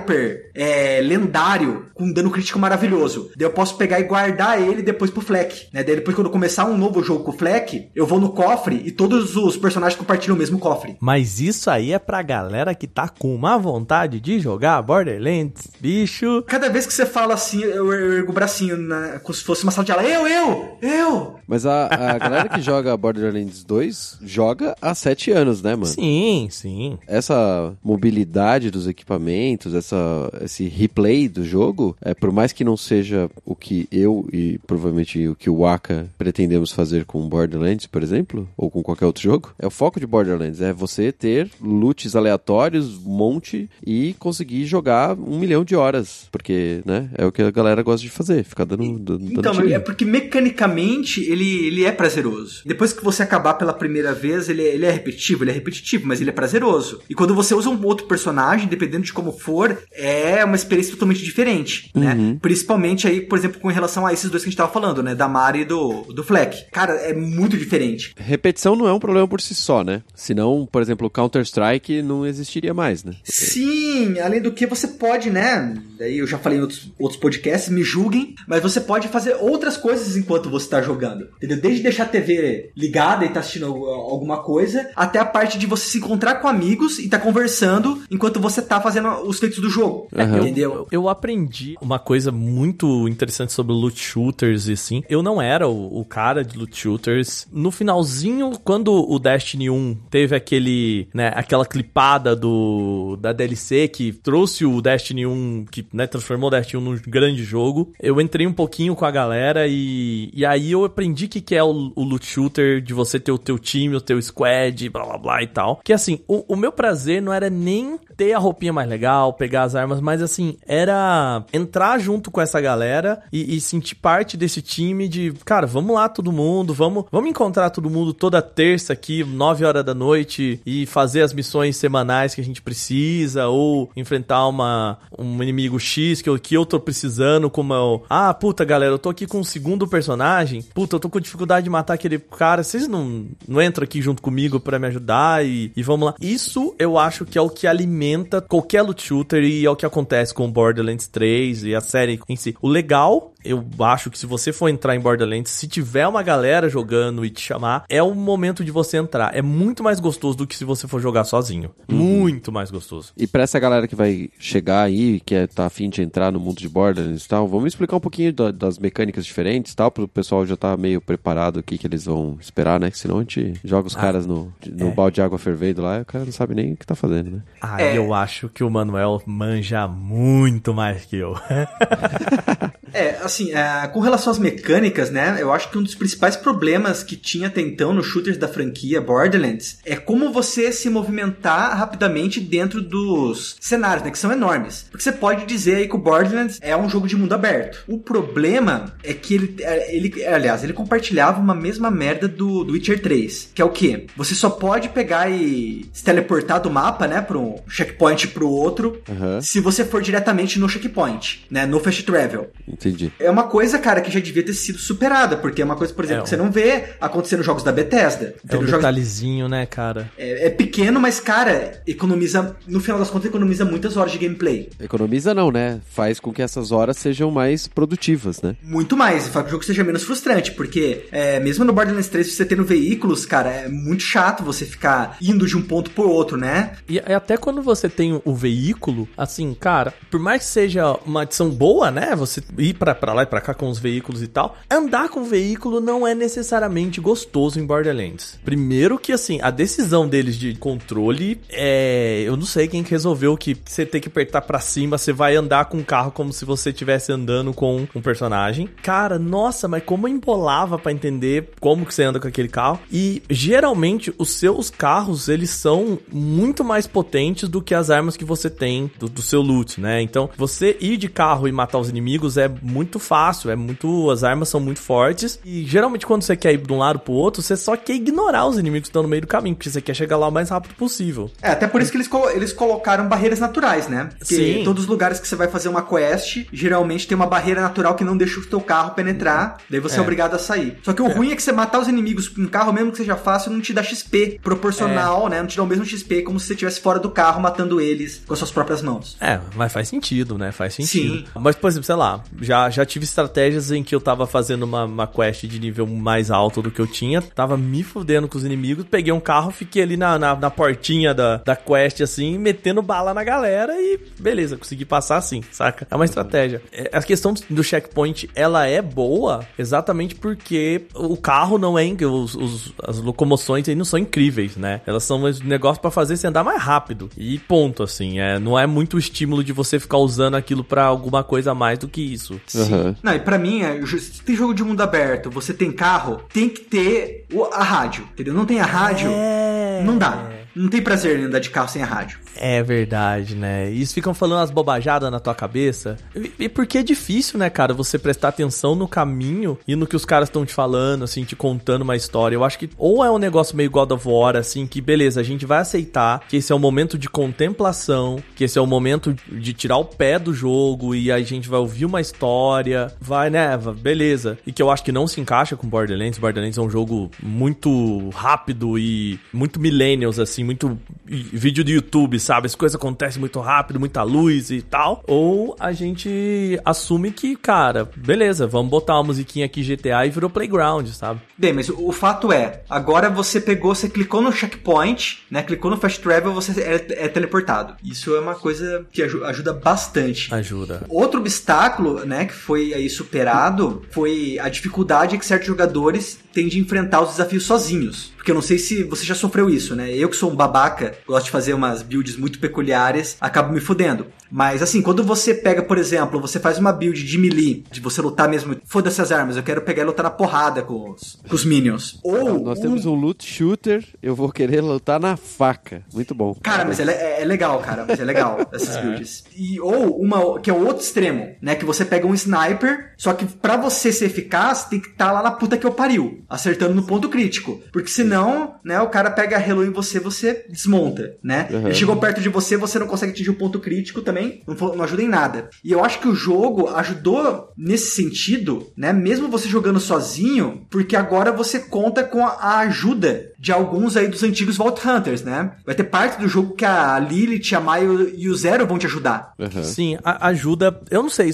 é, lendário com dano crítico maravilhoso. Daí eu posso pegar e guardar ele depois pro Fleck, né? Daí depois quando começar um novo jogo com o Fleck, eu vou no cofre e todos os personagens compartilham o mesmo cofre. Mas isso aí é pra galera que tá com uma vontade de jogar Borderlands, bicho. Cada vez que você fala assim, eu eu ergo o bracinho, né? como se fosse uma sala de aula. Eu, eu, eu! Mas a, a galera que joga Borderlands 2 joga há sete anos, né, mano? Sim, sim. Essa mobilidade dos equipamentos, essa, esse replay do jogo, é, por mais que não seja o que eu e provavelmente o que o Waka pretendemos fazer com Borderlands, por exemplo, ou com qualquer outro jogo, é o foco de Borderlands, é você ter loots aleatórios, um monte, e conseguir jogar um milhão de horas, porque, né, é o que a galera gosta de fazer, ficar dando, dando Então, tirinho. é porque mecanicamente ele, ele é prazeroso. Depois que você acabar pela primeira vez, ele, ele é repetitivo, ele é repetitivo, mas ele é prazeroso. E quando você usa um outro personagem, dependendo de como for, é uma experiência totalmente diferente, né? Principalmente aí, por exemplo, com relação a esses dois que a gente tava falando, né? Da Mari e do, do Fleck. Cara, é muito diferente. Repetição não é um problema por si só, né? Senão, por exemplo, o Counter-Strike não existiria mais, né? Sim, além do que você pode, né? Daí eu já falei em outros, outros podcasts, me julguem, mas você pode fazer outras coisas enquanto você tá jogando. Entendeu? Desde deixar a TV ligada e tá assistindo al- alguma coisa, até a parte de você se encontrar com amigos e tá conversando enquanto você tá fazendo os feitos do jogo. Aham. Entendeu? Eu aprendi uma coisa muito interessante sobre loot shooters e assim. Eu não era o, o cara de loot shooters. No finalzinho, quando o Destiny 1 teve aquele, né, aquela clipada do da DLC que trouxe o Destiny 1, que, né, transformou o Destiny 1 num grande jogo, eu entrei um pouquinho com a galera e, e aí eu aprendi o que, que é o, o loot shooter, de você ter o teu time, o teu squad, blá blá blá e tal. Que assim, o, o meu prazer não era nem ter a roupinha mais legal, pegar as armas, mas assim, era entrar junto com essa galera e, e sentir parte desse time de, cara, vamos lá todo mundo, vamos, vamos encontrar todo mundo toda terça aqui, 9 horas da noite e fazer as missões semanais que a gente precisa ou enfrentar uma, um inimigo X que eu, que eu tô precisando, como eu, ah, puta galera, eu tô aqui com um segundo personagem, puta, eu tô com dificuldade de matar aquele cara, vocês não, não entram aqui junto comigo pra me ajudar e, e vamos lá. Isso eu acho que é o que alimenta qualquer loot shooter e é o que acontece com Borderlands 3 e a série em si. O legal, eu acho que se você for entrar em Borderlands, se tiver uma galera jogando e te chamar, é o momento de você entrar. É muito mais gostoso do que se você for jogar sozinho. Muito mais gostoso. E pra essa galera que vai chegar aí, que é, tá afim de entrar no mundo de Borderlands e tal, vamos explicar um pouquinho da- das mecânicas diferentes e tal, pro pessoal já tá meio preparado aqui que eles vão esperar, né? Que senão a gente joga os caras no, no balde de água fervendo lá e o cara não sabe nem o que tá fazendo, né? Aí É. eu acho que o Manuel manja muito mais que eu. (laughs) É, assim, é, com relação às mecânicas, né? Eu acho que um dos principais problemas que tinha até então nos shooters da franquia Borderlands é como você se movimentar rapidamente dentro dos cenários, né? Que são enormes. Porque você pode dizer aí que o Borderlands é um jogo de mundo aberto. O problema é que ele, é, ele aliás, ele compartilhava uma mesma merda do, do Witcher 3, que é o que? Você só pode pegar e se teleportar do mapa, né, para um checkpoint pro outro, Aham. se você for diretamente no checkpoint, né, no fast travel. Entendi. É uma coisa, cara, que já devia ter sido superada, porque é uma coisa, por exemplo, É, que você não vê acontecer nos jogos da Bethesda. É um entendeu? Jogos- detalhezinho, né, cara? é, é pequeno, mas, cara, economiza, no final das contas, economiza muitas horas de gameplay. Economiza não, né? Faz com que essas horas sejam mais produtivas, né? Muito mais, e faz que o jogo seja menos frustrante, porque é, mesmo no Borderlands 3, você tendo veículos, cara, é muito chato você ficar indo de um ponto pro outro, né? E até quando você tem o veículo, assim, cara, por mais que seja uma adição boa, né? Você ir pra, pra lá e pra cá com os veículos e tal, andar com o veículo não é necessariamente gostoso em Borderlands. Primeiro que, assim, a decisão deles de controle é. Eu não sei quem que resolveu que você tem que apertar pra cima, você vai andar com o carro como se você estivesse andando com um personagem. Cara, nossa, mas como embolava pra entender como que você anda com aquele carro. E geralmente os seus carros, eles são muito mais potentes do que as armas que você tem do, do seu loot, né? Então, você ir de carro e matar os inimigos é muito fácil, é muito. As armas são muito fortes. E geralmente, quando você quer ir de um lado pro outro, você só quer ignorar os inimigos que estão no meio do caminho, porque você quer chegar lá o mais rápido possível. É, até por isso que eles, colo- eles colocaram barreiras naturais, né? Porque Sim. todos os lugares que você vai fazer uma quest, geralmente tem uma barreira natural que não deixa o teu carro penetrar, daí você é, É. obrigado a sair. Só que o ruim é que você matar os inimigos com um carro, mesmo que seja fácil, não te dá XP proporcional, né? Não te dá o mesmo XP como se você estivesse fora do carro matando eles com as suas próprias mãos. É, mas faz sentido, né? Faz sentido. Sim. Mas, por exemplo, sei lá, já, já tive estratégias em que eu tava fazendo uma, uma quest de nível mais alto do que eu tinha, tava me fudendo com os inimigos, peguei um carro, fiquei ali na, na, na portinha da, da quest, assim, metendo bala na galera e beleza, consegui passar assim, saca? É uma estratégia. É, A questão do checkpoint, ela é boa exatamente porque o carro não é. Os, os- as locomoções aí não são incríveis, né? Elas são um negócio pra fazer você andar mais rápido. E ponto, assim. É, não é muito estímulo de você ficar usando aquilo pra alguma coisa a mais do que isso. Aham. Não, e pra mim, é, se tem jogo de mundo aberto, você tem carro, tem que ter a rádio, entendeu? Não tem a rádio, É. não dá. Não tem prazer em andar de carro sem a rádio. É verdade, né? E eles ficam falando umas bobajadas na tua cabeça. E, e porque é difícil, né, cara, você prestar atenção no caminho e no que os caras estão te falando, assim, te contando uma história. Eu acho que ou é um negócio meio God of War, assim, que beleza, a gente vai aceitar que esse é o momento de contemplação, que esse é o momento de tirar o pé do jogo e a gente vai ouvir uma história, vai, né, beleza. E que eu acho que não se encaixa com Borderlands. Borderlands é um jogo muito rápido e muito millennials, assim, muito vídeo do YouTube, sabe? As coisas acontecem muito rápido, muita luz e tal. Ou a gente assume que, cara, beleza, vamos botar uma musiquinha aqui GTA e virou playground, sabe? Bem, mas o, fato é, agora você pegou, você clicou no checkpoint, né? Clicou no fast travel, você é, é teleportado. Isso é uma coisa que aju- ajuda bastante. Ajuda. Outro obstáculo, né, que foi aí superado, foi a dificuldade que certos jogadores têm de enfrentar os desafios sozinhos. Porque eu não sei se você já sofreu isso, né? Eu que sou um babaca, gosto de fazer umas builds muito peculiares, acabo me fudendo. Mas assim, quando você pega, por exemplo, você faz uma build de melee, de você lutar mesmo, foda-se as armas, eu quero pegar e lutar na porrada com os, com os minions. Ou Nós um- temos um loot shooter, eu vou querer lutar na faca. Muito bom. Cara, mas é, é- é legal, cara. Mas é legal (laughs) essas builds. E, ou uma que é o outro extremo, né? Que você pega um sniper, só que pra você ser eficaz, tem que estar lá na puta que eu pariu, acertando no ponto crítico. Porque senão, né, o cara pega a reload em você, você desmonta, né? Uhum. Ele chegou perto de você, você não consegue atingir o ponto crítico também, não, fo- não ajuda em nada. E eu acho que o jogo ajudou nesse sentido, né? Mesmo você jogando sozinho, porque agora você conta com a ajuda de alguns aí dos antigos Vault Hunters, né? Vai ter parte do jogo que a Lilith, a Maio e o Zero vão te ajudar. Aham. Sim, a- ajuda. Eu não sei,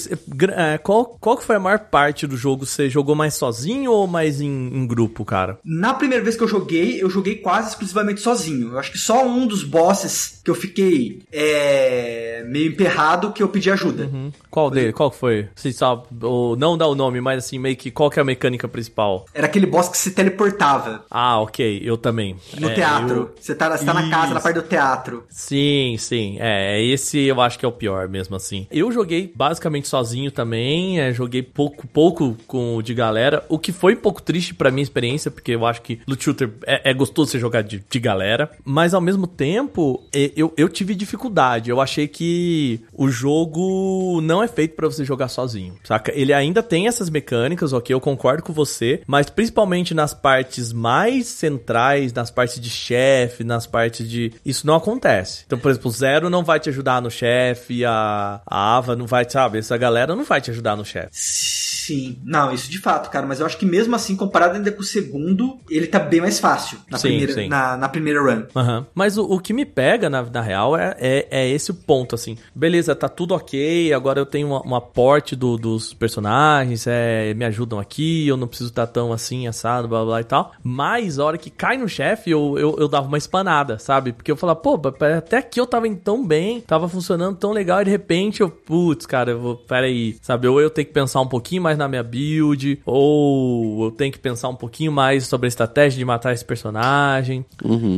é, qual, qual que foi a maior parte do jogo? Você jogou mais sozinho ou mais em, em grupo, cara? Na primeira vez que eu joguei, eu joguei quase exclusivamente sozinho. Eu acho que só um dos bosses que eu fiquei é, meio emperrado que eu pedi ajuda. Uhum. Qual dele? Qual que foi? Você sabe, ou não dá o nome, mas assim, meio que qual que é a mecânica principal? Era aquele boss que se teleportava Ah, ok, eu também. no É, teatro. eu- Você tá, você tá na casa, na parte do teatro. Sim, sim. É, esse eu acho que é o pior mesmo assim. Eu joguei basicamente sozinho também, é, joguei pouco, pouco com o de galera, o que foi um pouco triste pra minha experiência, porque eu acho que loot shooter é, é gostoso você jogar de, de galera, mas ao mesmo tempo eu, eu tive dificuldade. Eu achei que o jogo não é feito pra você jogar sozinho, saca? Ele ainda tem essas mecânicas, ok, eu concordo com você, mas principalmente nas partes mais centrais, nas partes de chefe, nas partes de. Isso não acontece. Então, por exemplo, o Zero não vai te ajudar no chefe, a, a Ava não vai, sabe? Essa galera não vai te ajudar no chefe. Sim, não, isso de fato, cara. Mas eu acho que mesmo assim, comparado ainda com o segundo, ele tá bem mais fácil na, Sim, primeira, sim. Na, na primeira run. Aham. Mas o, o que me pega, na, na real, é, é, é esse o ponto, assim. Beleza, tá tudo ok, agora eu tenho uma, uma porte do- dos personagens, é, me ajudam aqui, eu não preciso estar tão assim, assado, blá blá e tal. Mas a hora que cai no chefe, eu, eu, eu dava uma espanada, sabe? Porque eu falava, pô, até aqui eu tava indo tão bem, tava funcionando tão legal, e de repente eu, putz, cara, eu vou, peraí, sabe? Ou eu tenho que pensar um pouquinho mais na minha build, ou eu tenho que pensar um pouquinho mais sobre a estratégia de matar esse personagem.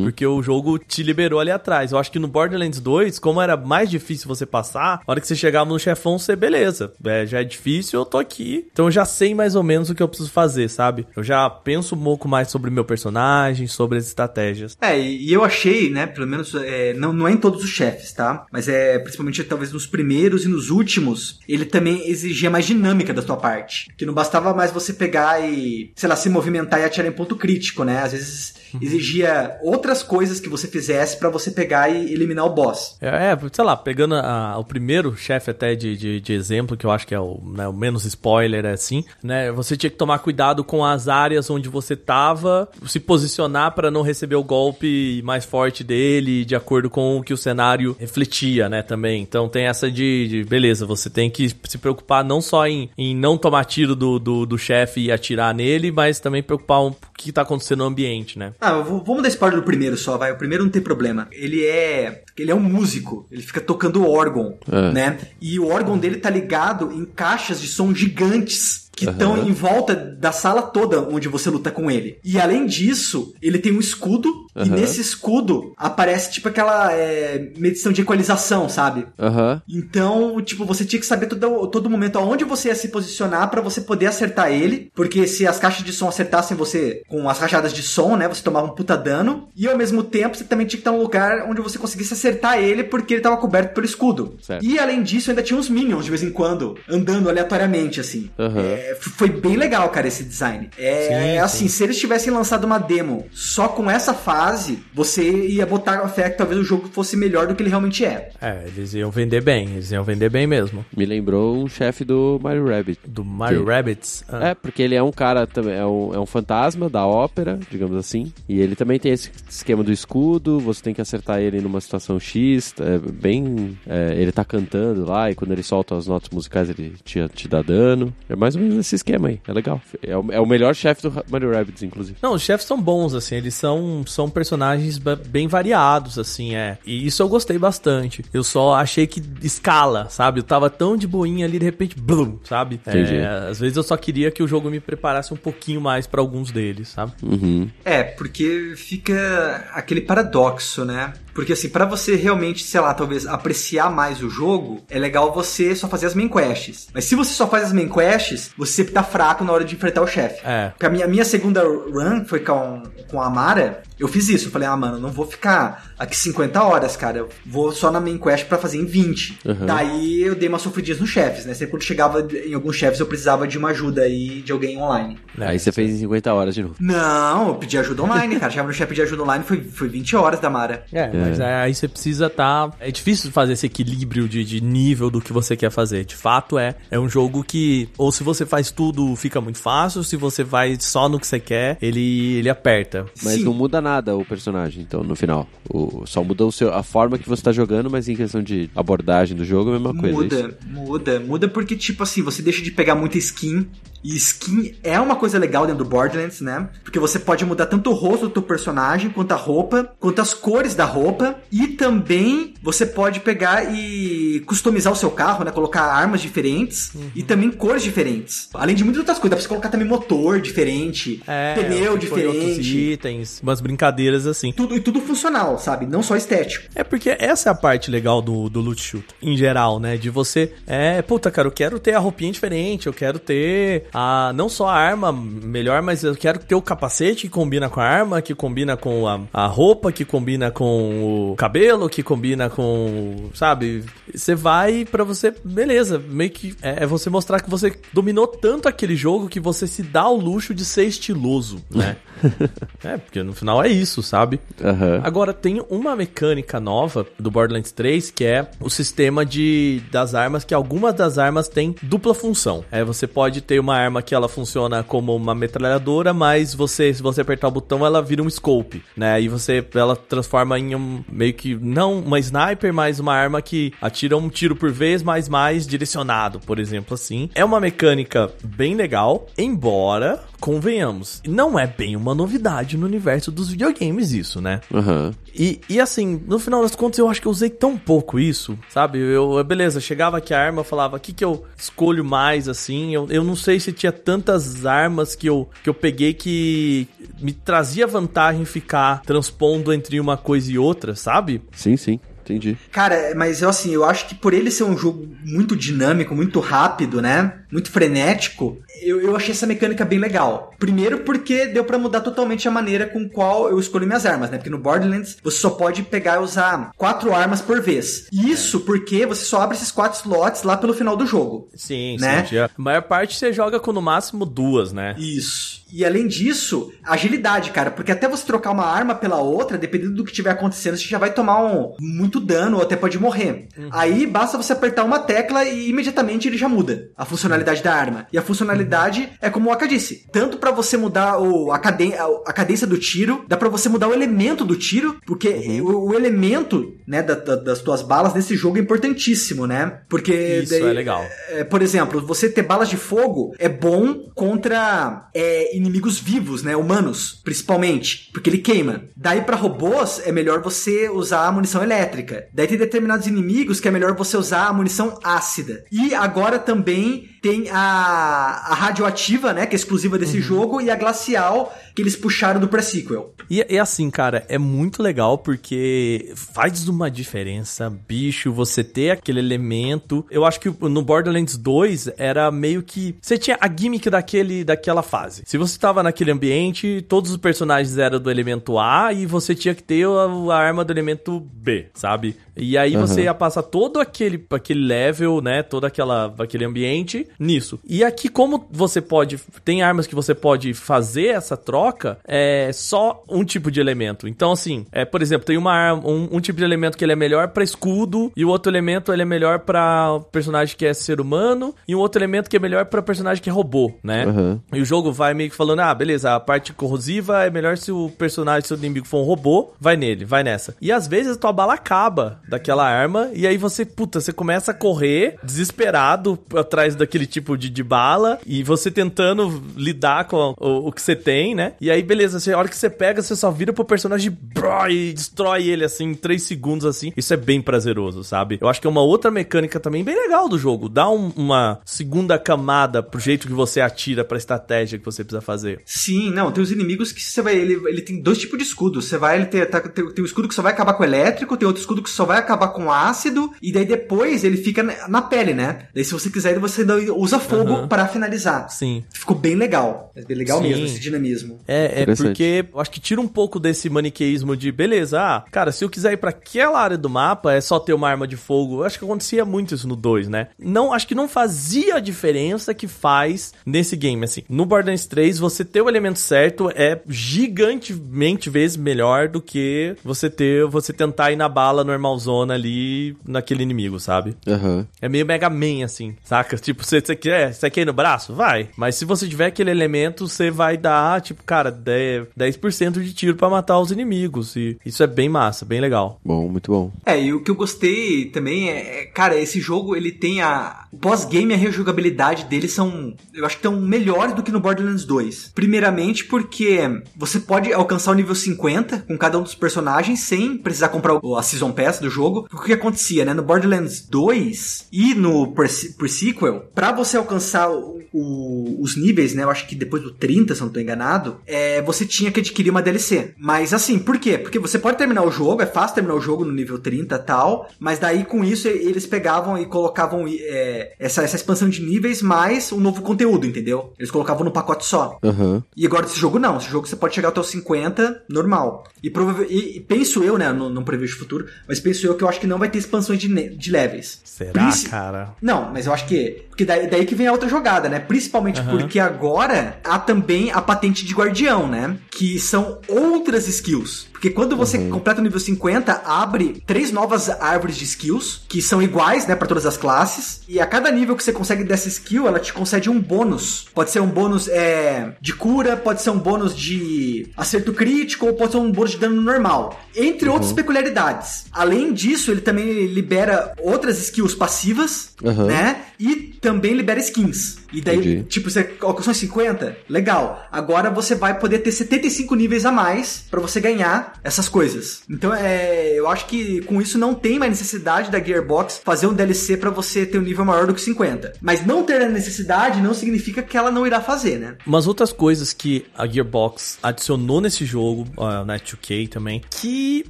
Porque o jogo te liberou ali atrás. Eu acho que no Borderlands 2, como era mais difícil você passar, a hora que você chegava no chefão, você, beleza, é, já é difícil, eu tô aqui. Então eu já sei mais ou menos o que eu preciso fazer, sabe? Eu já penso um pouco mais sobre o meu personagem, sobre as estratégias. É, e eu achei, né, pelo menos, é, não, não é em todos os chefes, tá? Mas é, principalmente talvez nos primeiros e nos últimos, ele também exigia mais dinâmica da tua parte. Que não bastava mais você pegar e, sei lá, se movimentar e atirar em ponto crítico, né? Às vezes exigia outras coisas que você fizesse pra você pegar e eliminar o boss. É, é, sei lá, pegando a- o primeiro chefe até de, de, de exemplo, que eu acho que é o, né, o menos spoiler, é assim, né? Você tinha que tomar cuidado com as áreas onde você tava, se posicionar pra não receber o golpe mais forte dele, de acordo com o que o cenário refletia, né, também. Então tem essa de, de- beleza, você tem que se preocupar não só em, em não tomar tiro do, do, do chefe e atirar nele, mas também preocupar um, o que tá acontecendo no ambiente, né? Ah, vou- vamos dar spoiler do primeiro só, vai. O primeiro não tem problema. Ele é. Ele é um músico. Ele fica tocando órgão, É. né? E o órgão dele tá ligado em caixas de som gigantes. Que estão Aham. em volta da sala toda onde você luta com ele. E além disso, ele tem um escudo. E Aham. nesse escudo aparece tipo aquela é, medição de equalização, sabe? Aham. Então, tipo, você tinha que saber todo, todo momento aonde você ia se posicionar pra você poder acertar ele. Porque se as caixas de som acertassem você com as rajadas de som, né? Você tomava um puta dano. E ao mesmo tempo, você também tinha que estar num lugar onde você conseguisse acertar ele porque ele tava coberto pelo escudo. Certo. E além disso, ainda tinha uns minions de vez em quando andando aleatoriamente, assim. Aham. É, foi bem legal, cara, esse design. É, Sim, é assim, sim. se eles tivessem lançado uma demo só com essa fase, você ia botar a fé que talvez o jogo fosse melhor do que ele realmente é. É, eles iam vender bem, eles iam vender bem mesmo. Me lembrou um chefe do Mario Rabbit. Do Mario Que- Rabbids. Ah. É, porque ele é um cara também, é um, é um fantasma da ópera, digamos assim. E ele também tem esse esquema do escudo, você tem que acertar ele numa situação X, é bem. é, ele tá cantando lá, e quando ele solta as notas musicais, ele te, te dá dano. É mais ou menos esse esquema aí. É legal. É o, é o melhor chefe do Mario Rabbids, inclusive. Não, os chefes são bons, assim, eles são, são personagens bem variados, assim, é. E isso eu gostei bastante. Eu só achei que escala, sabe? Eu tava tão de boinha ali, de repente, blum, sabe? Entendi. É, às vezes eu só queria que o jogo me preparasse um pouquinho mais pra alguns deles, sabe? Uhum. É, porque fica aquele paradoxo, né? Porque assim, pra você realmente, sei lá, talvez apreciar mais o jogo, é legal você só fazer as main quests. Mas se você só faz as main quests, você sempre tá fraco na hora de enfrentar o chefe. É. Porque a minha, minha segunda run foi com, com a Mara, eu fiz isso. Eu falei, ah, mano, não vou ficar aqui 50 horas, cara. Eu vou só na main quest pra fazer em 20. Uhum. Daí eu dei umas sofridinhas nos chefes, né? Sempre quando chegava em alguns chefes eu precisava de uma ajuda aí de alguém online. É, aí você fez em 50 horas de novo. Não, eu pedi ajuda online, cara. Chegava no chefe pedir ajuda online, foi, foi 20 horas da Mara. É, mas é, aí você precisa tá. É difícil fazer esse equilíbrio de, de nível do que você quer fazer. De fato, é. É um jogo que, ou se você faz tudo, fica muito fácil. Se você vai só no que você quer, ele, ele aperta. Mas Sim. não muda nada o personagem, então, no final. O, só muda o seu, a forma que você tá jogando, mas em questão de abordagem do jogo é a mesma coisa. é? Muda, muda, muda porque, tipo assim, você deixa de pegar muita skin E skin é uma coisa legal dentro do Borderlands, né? Porque você pode mudar tanto o rosto do teu personagem, quanto a roupa, quanto as cores da roupa. E também você pode pegar e customizar o seu carro, né? Colocar armas diferentes uhum. e também cores diferentes. Além de muitas outras coisas, dá pra você colocar também motor diferente, é, pneu diferente. itens, umas brincadeiras assim. Tudo, e tudo funcional, sabe? Não só estético. É porque essa é a parte legal do, do loot shoot, em geral, né? De você, é, puta, cara, eu quero ter a roupinha diferente, eu quero ter a, não só a arma melhor, mas eu quero ter o capacete que combina com a arma, que combina com a, a roupa, que combina com o cabelo, que combina com, sabe? Você vai para você, beleza, meio que é, é, você mostrar que você dominou tanto aquele jogo que você se dá o luxo de ser estiloso, né? (laughs) é, porque no final é isso, sabe? Uhum. Agora, tem uma mecânica nova do Borderlands 3 que é o sistema de das armas, que algumas das armas têm dupla função. É, você pode ter uma arma que ela funciona como uma metralhadora, mas você, se você apertar o botão, ela vira um scope, né? E você, ela transforma em um, meio que, não uma sniper, mas uma arma que atira um tiro por vez, mas mais direcionado, por exemplo, assim. É uma mecânica bem legal, embora, convenhamos, não é bem uma novidade no universo dos videogames isso, né? Uhum. E, e assim, no final das contas, eu acho que eu usei tão pouco isso, sabe? Eu, beleza, chegava aqui a arma, falava, o que que eu escolho mais, assim? Eu, eu não sei se tinha tantas armas que eu, que eu peguei que me trazia vantagem ficar transpondo entre uma coisa e outra, sabe? Sim, sim. Entendi. Cara, mas eu assim, eu acho que por ele ser um jogo muito dinâmico, muito rápido, né? Muito frenético, eu, eu achei essa mecânica bem legal. Primeiro porque deu para mudar totalmente a maneira com qual eu escolho minhas armas, né? Porque no Borderlands você só pode pegar e usar quatro armas por vez. Isso é. porque você só abre esses quatro slots lá pelo final do jogo. Sim, né? sim. A maior parte você joga com no máximo duas, né? Isso. E além disso, agilidade, cara, porque até você trocar uma arma pela outra, dependendo do que tiver acontecendo, você já vai tomar um, muito dano ou até pode morrer. Uhum. Aí basta você apertar uma tecla e imediatamente ele já muda a funcionalidade da arma. E a funcionalidade uhum. é como o Aka disse: tanto para você mudar o, a, caden a, cadência do tiro, dá para você mudar o elemento do tiro, porque uhum. o, o, elemento né, da, da, das tuas balas nesse jogo é importantíssimo, né? Porque. Isso daí, é legal. É, por exemplo, você ter balas de fogo é bom contra. É, inimigos vivos, né? Humanos, principalmente. Porque ele queima. Daí para robôs é melhor você usar a munição elétrica. Daí tem determinados inimigos que é melhor você usar a munição ácida. E agora também tem a, a radioativa, né? Que é exclusiva desse uhum. jogo, e a glacial, que eles puxaram do pre-sequel. E, e assim, cara, é muito legal porque faz uma diferença, bicho, você ter aquele elemento. Eu acho que no Borderlands 2 era meio que. Você tinha a gimmick daquele, daquela fase. Se você estava naquele ambiente, todos os personagens eram do elemento A e você tinha que ter a, a arma do elemento B, sabe? E aí uhum. você ia passar todo aquele, aquele level, né? Todo aquela, aquele ambiente nisso. E aqui, como você pode. Tem armas que você pode fazer essa troca, é só um tipo de elemento. Então, assim, é, por exemplo, tem uma arma, um, um tipo de elemento que ele é melhor para escudo, e o outro elemento ele é melhor para personagem que é ser humano, e um outro elemento que é melhor para personagem que é robô, né? Uhum. E o jogo vai meio que falando: ah, beleza, a parte corrosiva é melhor se o personagem, se o inimigo for um robô, vai nele, vai nessa. E às vezes a tua bala acaba daquela arma, e aí você, puta, você começa a correr desesperado atrás daquele tipo de, de bala e você tentando lidar com o, o, que você tem, né? E aí, beleza, você, a hora que você pega, você só vira pro personagem bró, e destrói ele assim, em 3 segundos assim. Isso é bem prazeroso, sabe? Eu acho que é uma outra mecânica também bem legal do jogo. Dá um, uma segunda camada pro jeito que você atira, pra estratégia que você precisa fazer. Sim, não, tem os inimigos que você vai. Ele, ele tem dois tipos de escudo. Você vai, ele tem, tá, tem, tem um escudo que só vai acabar com elétrico, tem outro escudo que só vai acabar com ácido, e daí depois ele fica na pele, né? Daí se você quiser, você usa fogo uhum. para finalizar. Sim. Ficou bem legal. É bem legal Sim. mesmo esse dinamismo. É, é porque eu acho que tira um pouco desse maniqueísmo de beleza, ah, cara, se eu quiser ir para aquela área do mapa, é só ter uma arma de fogo. Eu acho que acontecia muito isso no 2, né? Não, acho que não fazia a diferença que faz nesse game, assim. No Borderlands 3, você ter o elemento certo é gigantemente vezes melhor do que você ter, você tentar ir na bala normalzona ali naquele inimigo, sabe? Uhum. É meio Mega Man, assim, saca? (laughs) Tipo, você quer, você quer ir no braço? Vai. Mas se você tiver aquele elemento, você vai dar, tipo, cara, 10%, 10 de tiro para matar os inimigos. E isso é bem massa, bem legal. Bom, muito bom. É, e o que eu gostei também é, é cara, esse jogo ele tem a. O pós-game e a rejogabilidade dele são. Eu acho que estão melhores do que no Borderlands 2. Primeiramente porque você pode alcançar o nível 50 com cada um dos personagens sem precisar comprar a Season Pass do jogo. O que acontecia, né? No Borderlands 2 e no Pre-Sequel, pra você alcançar o, os níveis, né? Eu acho que depois do 30, se eu não tô enganado, é, você tinha que adquirir uma DLC. Mas assim, por quê? Porque você pode terminar o jogo, é fácil terminar o jogo no nível 30 e tal, mas daí com isso eles pegavam e colocavam é, essa, essa expansão de níveis mais um novo conteúdo, entendeu? Eles colocavam no pacote só. Uhum. E agora esse jogo não, esse jogo você pode chegar até os 50 normal. E, e, e penso eu, né, não, não prevejo o futuro, mas penso eu que eu acho que não vai ter expansões de, de levels. Será, cara? Não, mas eu acho que porque daí, daí que vem a outra jogada, né? Principalmente uhum. porque agora há também a patente de guardião, né? Que são outras skills. Porque quando você uhum. completa o nível 50, abre três novas árvores de skills, que são iguais, né, para todas as classes. E a cada nível que você consegue dessa skill, ela te concede um bônus. Pode ser um bônus é, de cura, pode ser um bônus de acerto crítico, ou pode ser um bônus de dano normal. Entre uhum. outras peculiaridades. Além disso, ele também libera outras skills passivas, uhum. né? E também libera skins. E daí, Entendi. tipo, você alcançou 50? Legal. Agora você vai poder ter 75 níveis a mais para você ganhar essas coisas. Então, é, eu acho que com isso não tem mais necessidade da Gearbox fazer um DLC para você ter um nível maior do que 50. Mas não ter a necessidade não significa que ela não irá fazer, né? Umas outras coisas que a Gearbox adicionou nesse jogo, uh, na 2K também, que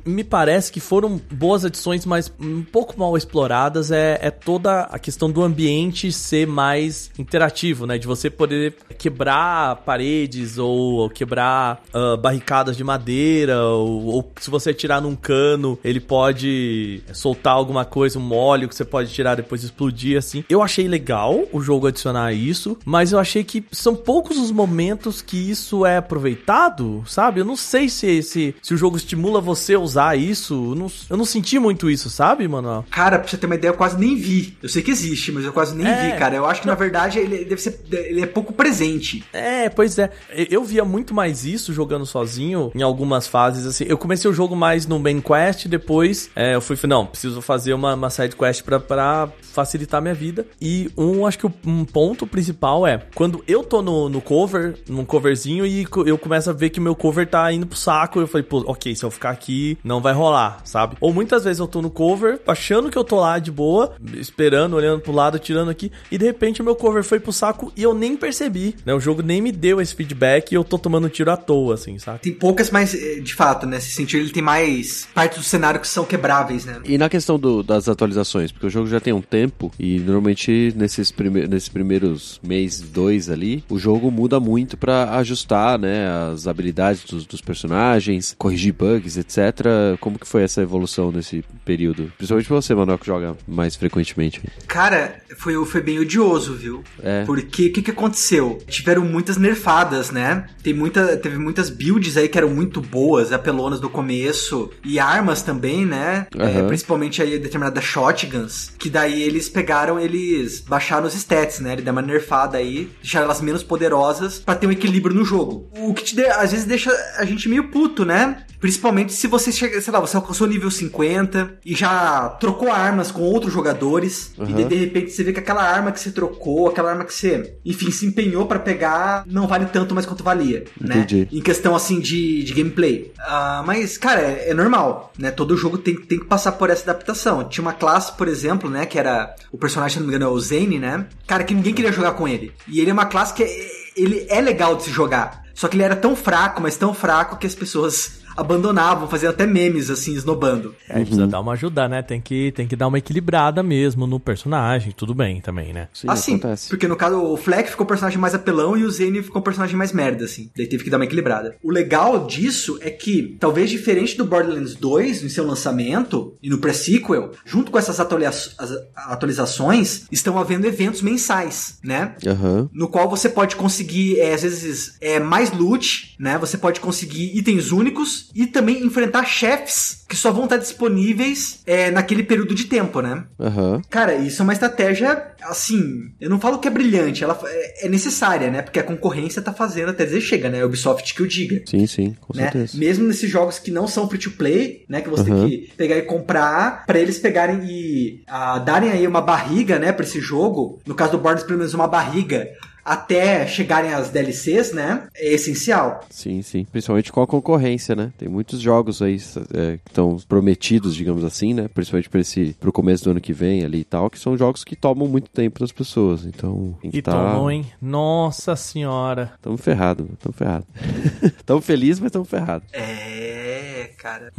me parece que foram boas adições, mas um pouco mal exploradas, é, é toda a questão do ambiente ser mais interativo, né? De você poder quebrar paredes ou quebrar uh, barricadas de madeira, ou, ou, se você tirar num cano, ele pode soltar alguma coisa, um óleo que você pode tirar depois explodir, assim. Eu achei legal o jogo adicionar isso, mas eu achei que são poucos os momentos que isso é aproveitado, sabe? Eu não sei se, se, se o jogo estimula você a usar isso. Eu não, eu não senti muito isso, sabe, Manuel? Cara, pra você ter uma ideia, eu quase nem vi. Eu sei que existe, mas eu quase nem é, vi, cara. Eu acho que, não. na verdade, ele deve ser. Ele é pouco presente. É, pois é. Eu via muito mais isso jogando sozinho em algumas fases, assim. Eu comecei o jogo mais no main quest, depois é, eu fui, não, preciso fazer uma, uma side quest pra, pra facilitar minha vida. E um, acho que um ponto principal é quando eu tô no, no cover, num coverzinho, e eu começo a ver que meu cover tá indo pro saco, eu falei, pô, ok, se eu ficar aqui, não vai rolar, sabe? Ou muitas vezes eu tô no cover, achando que eu tô lá de boa, esperando, olhando pro lado, tirando aqui, e de repente o meu cover foi pro saco e eu nem percebi, né? O jogo nem me deu esse feedback e eu tô tomando tiro à toa, assim, sabe? Tem poucas, mas eh, de fato, né? Nesse sentido, ele tem mais partes do cenário que são quebráveis, né? E na questão do, das atualizações, porque o jogo já tem um tempo e normalmente nesses, prime nesses primeiros mês, dois ali, o jogo muda muito para ajustar, né? As habilidades dos, dos personagens, corrigir bugs, etc. Como que foi essa evolução nesse período? Principalmente pra você, Manuel, que joga mais frequentemente. Cara, foi, foi bem odioso, viu? É. Porque o que, que aconteceu? Tiveram muitas nerfadas, né? Tem muita, teve muitas builds aí que eram muito boas, apelonas do começo, e armas também, né? Uhum. É, principalmente aí determinadas shotguns, que daí eles pegaram, eles baixaram os stats, né? Ele deu uma nerfada aí, deixaram elas menos poderosas para ter um equilíbrio no jogo. O que te de, às vezes deixa a gente meio puto, né? Principalmente se você chega, sei lá, você alcançou o nível 50 e já trocou armas com outros jogadores, uhum. e de, de, repente você vê que aquela arma que você trocou, aquela arma que você, enfim, se empenhou para pegar, não vale tanto mais quanto valia, né? Entendi. né? Em questão assim de, de gameplay. Uh, mas, cara, é, é, normal, né? Todo jogo tem, tem que passar por essa adaptação. Tinha uma classe, por exemplo, né? Que era o personagem, se não me engano, é o Zane, né? Cara, que ninguém queria jogar com ele. E ele é uma classe que é, ele é legal de se jogar. Só que ele era tão fraco, mas tão fraco que as pessoas abandonavam, faziam até memes, assim, esnobando. É, precisa uhum. dar uma ajuda, né? Tem que, tem que dar uma equilibrada mesmo no personagem, tudo bem também, né? Sim, assim, acontece. porque no caso o Fleck ficou o personagem mais apelão e o Zane ficou o personagem mais merda, assim. Daí teve que dar uma equilibrada. O legal disso é que, talvez diferente do Borderlands 2, em seu lançamento, e no pre-sequel, junto com essas atualizações, estão havendo eventos mensais, né? Uhum. No qual você pode conseguir, é, às vezes, é, mais loot, né? Você pode conseguir itens únicos inimigos e também enfrentar chefes que só vão estar disponíveis é, naquele período de tempo, né? Aham. Cara, isso é uma estratégia, assim, eu não falo que é brilhante, ela é é necessária, né? Porque a concorrência tá fazendo até dizer chega, né? Ubisoft que o diga. Sim, sim, com Né? certeza. Mesmo nesses jogos que não são free to play, né, que você Uhum. tem que pegar e comprar, pra eles pegarem e ah, darem aí uma barriga, né, pra esse jogo. No caso do Borderlands, pelo menos uma barriga até chegarem as DLCs, né? É essencial. Sim, sim. Principalmente com a concorrência, né? Tem muitos jogos aí é, que estão prometidos, digamos assim, né? Principalmente para esse pro começo do ano que vem ali e tal, que são jogos que tomam muito tempo das pessoas. Então, tem que E tá... tomou, hein? Nossa senhora. Tamo ferrado, tamo ferrado. (laughs) tamo feliz, mas tamo ferrado. É, cara.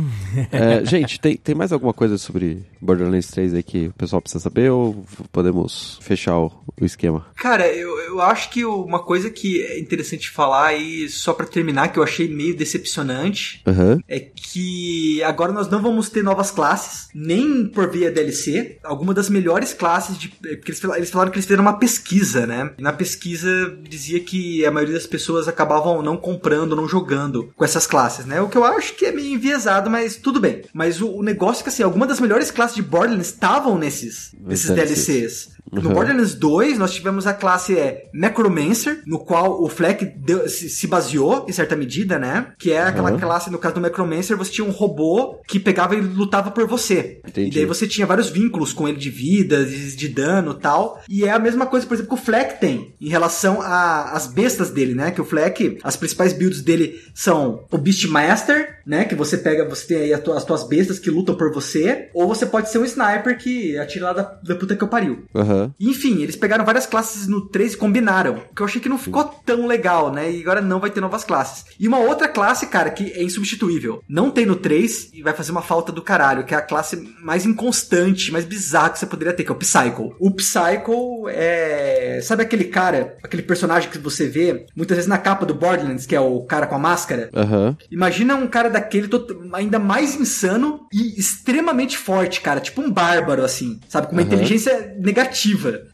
É, gente, tem, tem mais alguma coisa sobre Borderlands 3 aí que o pessoal precisa saber ou podemos fechar o, o esquema? Cara, eu, eu acho que uma coisa que é interessante falar aí, só pra terminar, que eu achei meio decepcionante, Aham. é que agora nós não vamos ter novas classes, nem por via DLC. Alguma das melhores classes de. Porque eles, eles falaram que eles fizeram uma pesquisa, né? E na pesquisa dizia que a maioria das pessoas acabavam não comprando, não jogando com essas classes, né? O que eu acho que é meio enviesado, mas tudo bem. Mas o, o negócio é que assim, alguma das melhores classes de Borderlands estavam nesses, nesses DLCs. DLCs. No Uhum. Borderlands 2, nós tivemos a classe é, Necromancer, no qual o Fleck deu- se, se baseou, em certa medida, né? Que é aquela Uhum. classe, no caso do Necromancer, você tinha um robô que pegava e lutava por você. Entendi. E daí você tinha vários vínculos com ele de vida, de, de dano e tal. E é a mesma coisa, por exemplo, que o Fleck tem em relação às bestas dele, né? Que o Fleck, as principais builds dele são o Beastmaster, né? Que você pega, você tem aí as tuas, as tuas bestas que lutam por você. Ou você pode ser um sniper que atira lá da, da puta que eu pariu. Aham. Enfim, eles pegaram várias classes no 3 e combinaram. Que eu achei que não ficou tão legal, né? E agora não vai ter novas classes. E uma outra classe, cara, que é insubstituível. Não tem no 3 e vai fazer uma falta do caralho, que é a classe mais inconstante, mais bizarra que você poderia ter, que é o Psycho. O Psycho é. Sabe aquele cara, aquele personagem que você vê muitas vezes na capa do Borderlands, que é o cara com a máscara? Aham. Imagina um cara daquele tot- ainda mais insano e extremamente forte, cara. Tipo um bárbaro, assim. Sabe? Com uma Aham. inteligência negativa.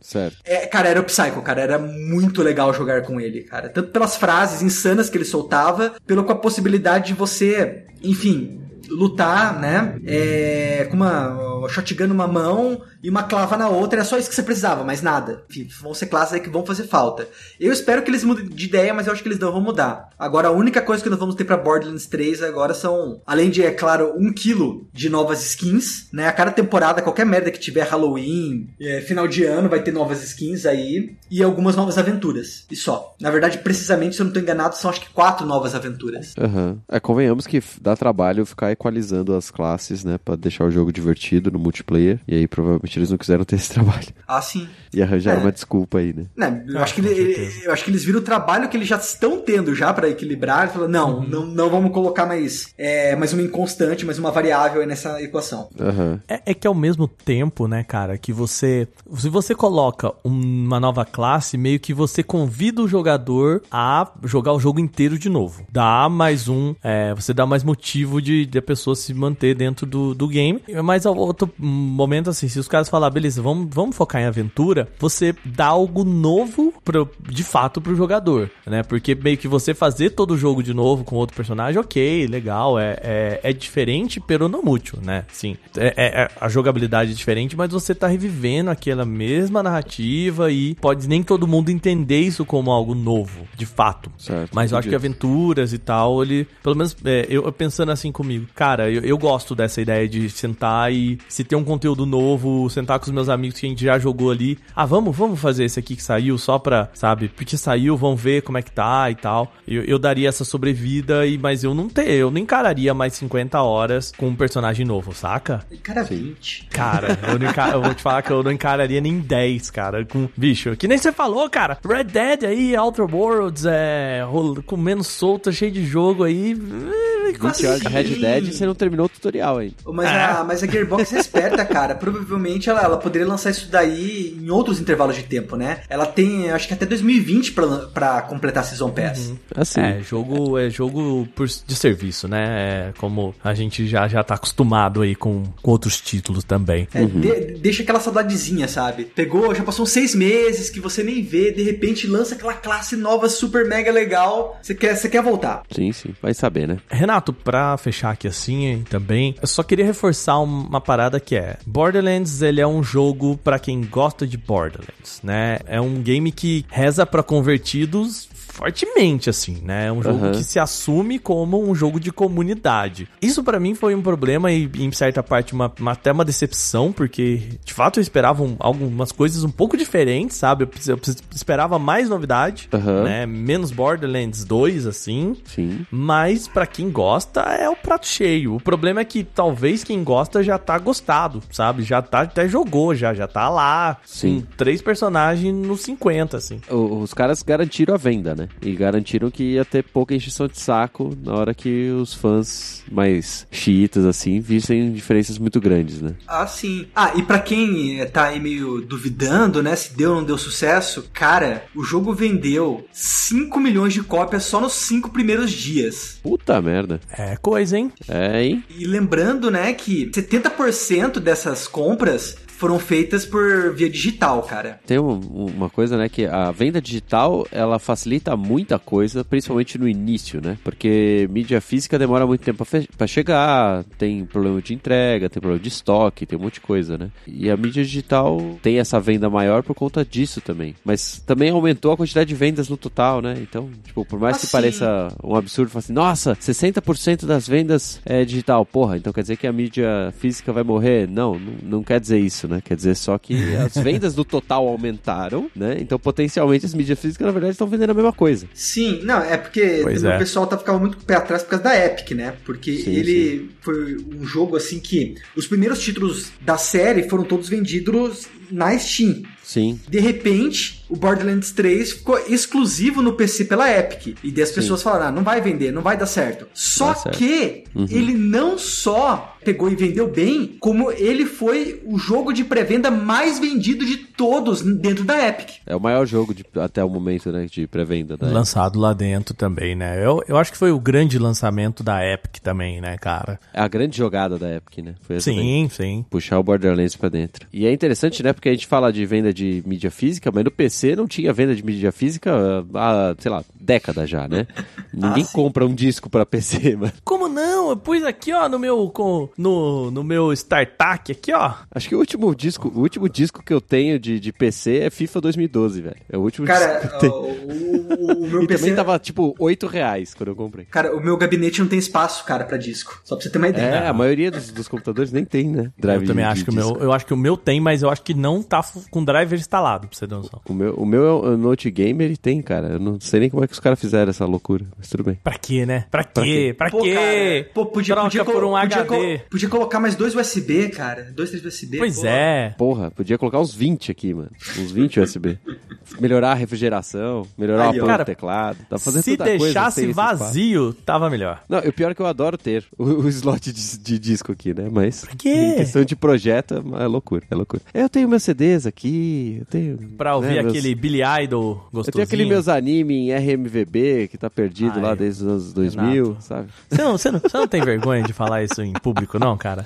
Certo. É, cara, era o Psycho, cara. Era muito legal jogar com ele, cara. Tanto pelas frases insanas que ele soltava, pelo com a possibilidade de você, enfim, lutar, né? É, com uma shotgun numa mão e uma clava na outra. Era só isso que você precisava, mais nada. Enfim, vão ser classes aí que vão fazer falta. Eu espero que eles mudem de ideia, mas eu acho que eles não vão mudar. Agora, a única coisa que nós vamos ter pra Borderlands 3 agora são, além de, é claro, um quilo de novas skins, né? A cada temporada, qualquer merda que tiver Halloween, é, final de ano, vai ter novas skins aí. E algumas novas aventuras. E só. Na verdade, precisamente, se eu não tô enganado, são acho que quatro novas aventuras. Aham. É, convenhamos que dá trabalho ficar equalizando as classes, né? Pra deixar o jogo divertido no multiplayer. E aí, provavelmente, eles não quiseram ter esse (laughs) trabalho. Ah, sim. E arranjaram É. uma desculpa aí, né? Né, eu, Ah, acho que ele- eu acho que eles viram o trabalho que eles já estão tendo já pra equilibrar. E falaram, não, Uhum. não, não vamos colocar mais, é, mais uma inconstante, mais uma variável aí nessa equação. Aham. É, é que ao mesmo tempo, né, cara, que você. Se você coloca uma nova classe, meio que você convida o jogador a jogar o jogo inteiro de novo. Dá mais um. é, você dá mais motivo de, de a pessoa se manter dentro do, do game. Mas ao outro momento, assim, se os caras falar, beleza, vamos, vamos focar em aventura, você dá algo novo pro, de fato pro jogador, né? Porque meio que você fazer todo o jogo de novo com outro personagem, ok, legal, é, é, é diferente, pero não mútil, né? Sim, é, é- é- a jogabilidade é diferente, mas você tá revivendo aquela mesma narrativa e pode nem todo mundo entender isso como algo novo, de fato. Certo, Mas eu acho que entendi. aventuras e tal, ele. Pelo menos é, eu pensando assim comigo. Cara, eu, eu gosto dessa ideia de sentar e se ter um conteúdo novo, sentar com os meus amigos que a gente já jogou ali. Ah, vamos, vamos fazer esse aqui que saiu só pra, sabe? Porque saiu, vamos ver como é que tá e tal. Eu, eu daria essa sobrevida, e, mas eu não ter, eu não encararia mais 50 horas com um personagem novo, saca? Cara, 20. Cara, eu, não enca- eu vou te falar que eu não encararia nem 10, cara. Com, bicho, que nem você falou, cara. Red Dead aí, Outer Worlds, é. rol- comendo solta, cheio de jogo aí. 20 quase- Red. Dead você não terminou o tutorial ainda. Mas, É. a, mas a Gearbox é esperta, (laughs) cara. Provavelmente ela, ela poderia lançar isso daí em outros intervalos de tempo, né? Ela tem, acho que até 2020 pra, pra completar a Season Pass. Assim. É, jogo é jogo por, de serviço, né? É como a gente já, já tá acostumado aí com, com outros títulos também. É, de- deixa aquela saudadezinha, sabe? Pegou, já passou uns seis meses que você nem vê, de repente lança aquela classe nova super mega legal. Você quer, você quer voltar. Sim, sim. Vai saber, né? Renato, Renato, pra fechar aqui assim também, eu só queria reforçar uma parada que é: Borderlands ele é um jogo para quem gosta de Borderlands, né? É um game que reza para convertidos fortemente, assim, né? É um jogo uhum. que se assume como um jogo de comunidade. Isso para mim foi um problema e, em certa parte, uma, uma, até uma decepção, porque de fato eu esperava um, algumas coisas um pouco diferentes, sabe? Eu, eu esperava mais novidade, uhum. né? Menos Borderlands 2, assim. Sim. Mas para quem gosta, é o prato cheio. O problema é que talvez quem gosta já tá gostado, sabe? Já tá, até jogou, já, já tá lá. Sim. Com três personagens nos 50, assim. Os caras garantiram a venda, né? E garantiram que ia ter pouca encheção de saco na hora que os fãs mais chiitas, assim, vissem diferenças muito grandes, né? Ah, sim. Ah, e para quem eh, tá aí meio duvidando, né, se deu ou não deu sucesso, cara, o jogo vendeu 5 milhões de cópias só nos 5 primeiros dias. Puta merda. É coisa, hein? É, hein? E lembrando, né, que 70% dessas compras foram feitas por via digital, cara. Tem uma coisa, né, que a venda digital, ela facilita muita coisa, principalmente no início, né? Porque mídia física demora muito tempo para chegar, tem problema de entrega, tem problema de estoque, tem um monte de coisa, né? E a mídia digital tem essa venda maior por conta disso também. Mas também aumentou a quantidade de vendas no total, né? Então, tipo, por mais que pareça um absurdo, falar assim, nossa, 60% das vendas é digital. Porra, então quer dizer que a mídia física vai morrer? Não, não, não quer dizer isso isso, né? Quer dizer só que as vendas do total aumentaram, né? Então, potencialmente, as mídias físicas, na verdade, estão vendendo a mesma coisa. Sim, não, é porque o é. pessoal tá ficando muito pé atrás por causa da Epic, né? Porque sim, ele sim. foi um jogo assim que os primeiros títulos da série foram todos vendidos na Steam. Sim. De repente, o Borderlands 3 ficou exclusivo no PC pela Epic. E daí as pessoas Sim. falaram: ah, não vai vender, não vai dar certo. Só certo. que uhum. ele não só pegou e vendeu bem, como ele foi o jogo de pré-venda mais vendido de todos dentro da Epic. É o maior jogo de, até o momento, né, de pré-venda. Lançado lá dentro também, né? Eu, eu acho que foi o grande lançamento da Epic também, né, cara? É a grande jogada da Epic, né? Foi sim, também. sim. Puxar o Borderlands pra dentro. E é interessante, né, porque a gente fala de venda de mídia física, mas no PC não tinha venda de mídia física há, sei lá, década já, né? (laughs) Ninguém ah, compra um disco para PC, (laughs) mano. Como não? Eu pus aqui, ó, no meu com, no, no meu StarTAC aqui, ó. Acho que o último disco, o último disco que eu tenho de, de PC é FIFA 2012, velho. É o último Cara, disco que eu tenho. O, o meu (laughs) e PC também tava tipo 8 reais quando eu comprei. Cara, o meu gabinete não tem espaço, cara, para disco. Só pra você ter uma ideia. É, a maioria dos, dos computadores nem tem, né? Drive eu também de, acho de que disco. o meu, eu acho que o meu tem, mas eu acho que não tá com driver instalado, pra você ter noção. O meu, o meu é Note Gamer ele tem, cara. Eu não sei nem como é que os caras fizeram essa loucura, mas tudo bem. Pra quê, né? Pra quê? Pra quê? Pra quê? Pô, podia, podia, por um podia, HD. podia colocar mais dois USB, cara. Dois, três USB. Pois porra. é. Porra, podia colocar uns 20 aqui, mano. Uns 20 USB. (laughs) melhorar a refrigeração, melhorar Aí, o cara, teclado. Tá fazendo se deixasse vazio, tava melhor. Não, o pior é que eu adoro ter o, (laughs) o slot de, de, disco aqui, né? Mas pra quê? em questão de projeto, é loucura, é loucura. Eu tenho meus CDs aqui, eu tenho... Pra ouvir né, aquele meus... Billy Idol gostosinho. Eu tenho aquele meus anime em RMVB, que tá perdido Ai, lá desde os anos 2000, Renato. sabe? Você não, você, não, você não tem vergonha de falar isso em público, não, cara?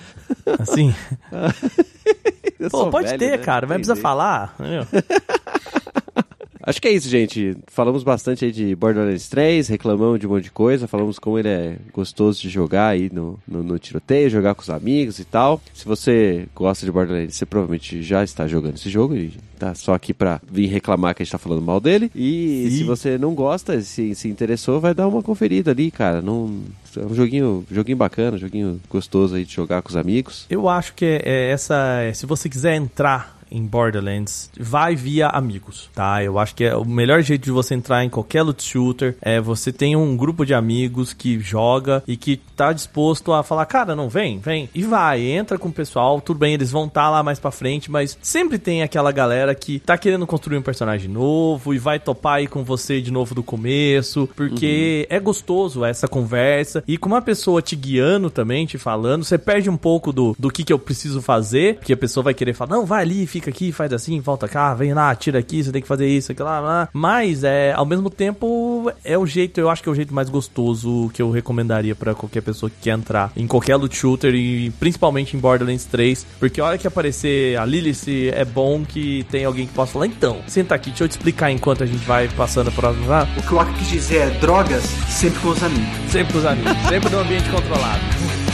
Assim... (laughs) Pô, pode velho, ter, né? cara. Vai precisar falar. Acho que é isso, gente. Falamos bastante aí de Borderlands 3, reclamamos de um monte de coisa, falamos como ele é gostoso de jogar aí no, no, no, tiroteio, jogar com os amigos e tal. Se você gosta de Borderlands, você provavelmente já está jogando esse jogo e tá só aqui pra vir reclamar que a gente tá falando mal dele. E se você não gosta, se, se interessou, vai dar uma conferida ali, cara. Não, é um joguinho, joguinho bacana, joguinho gostoso aí de jogar com os amigos. Eu acho que é, é essa. Se você quiser entrar em Borderlands vai via amigos, tá? Eu acho que é o melhor jeito de você entrar em qualquer loot shooter é você tem um grupo de amigos que joga e que tá disposto a falar, cara, não vem, vem e vai, entra com o pessoal, tudo bem, eles vão estar tá lá mais para frente, mas sempre tem aquela galera que tá querendo construir um personagem novo e vai topar aí com você de novo do começo, porque uhum. é gostoso essa conversa e com uma pessoa te guiando também, te falando, você perde um pouco do, do que que eu preciso fazer, porque a pessoa vai querer falar, não, vai ali, fica fica aqui, faz assim, volta cá, vem lá, tira aqui, você tem que fazer isso, aquilo lá, lá. Mas, é, ao mesmo tempo, é o jeito, eu acho que é o jeito mais gostoso que eu recomendaria para qualquer pessoa que quer entrar em qualquer loot shooter e principalmente em Borderlands 3, porque a hora que aparecer a Lilith, é bom que tem alguém que possa falar, então, senta aqui, deixa eu te explicar enquanto a gente vai passando a próxima. O que o Aka quis dizer é drogas sempre com os amigos. Sempre com os amigos, sempre no ambiente controlado.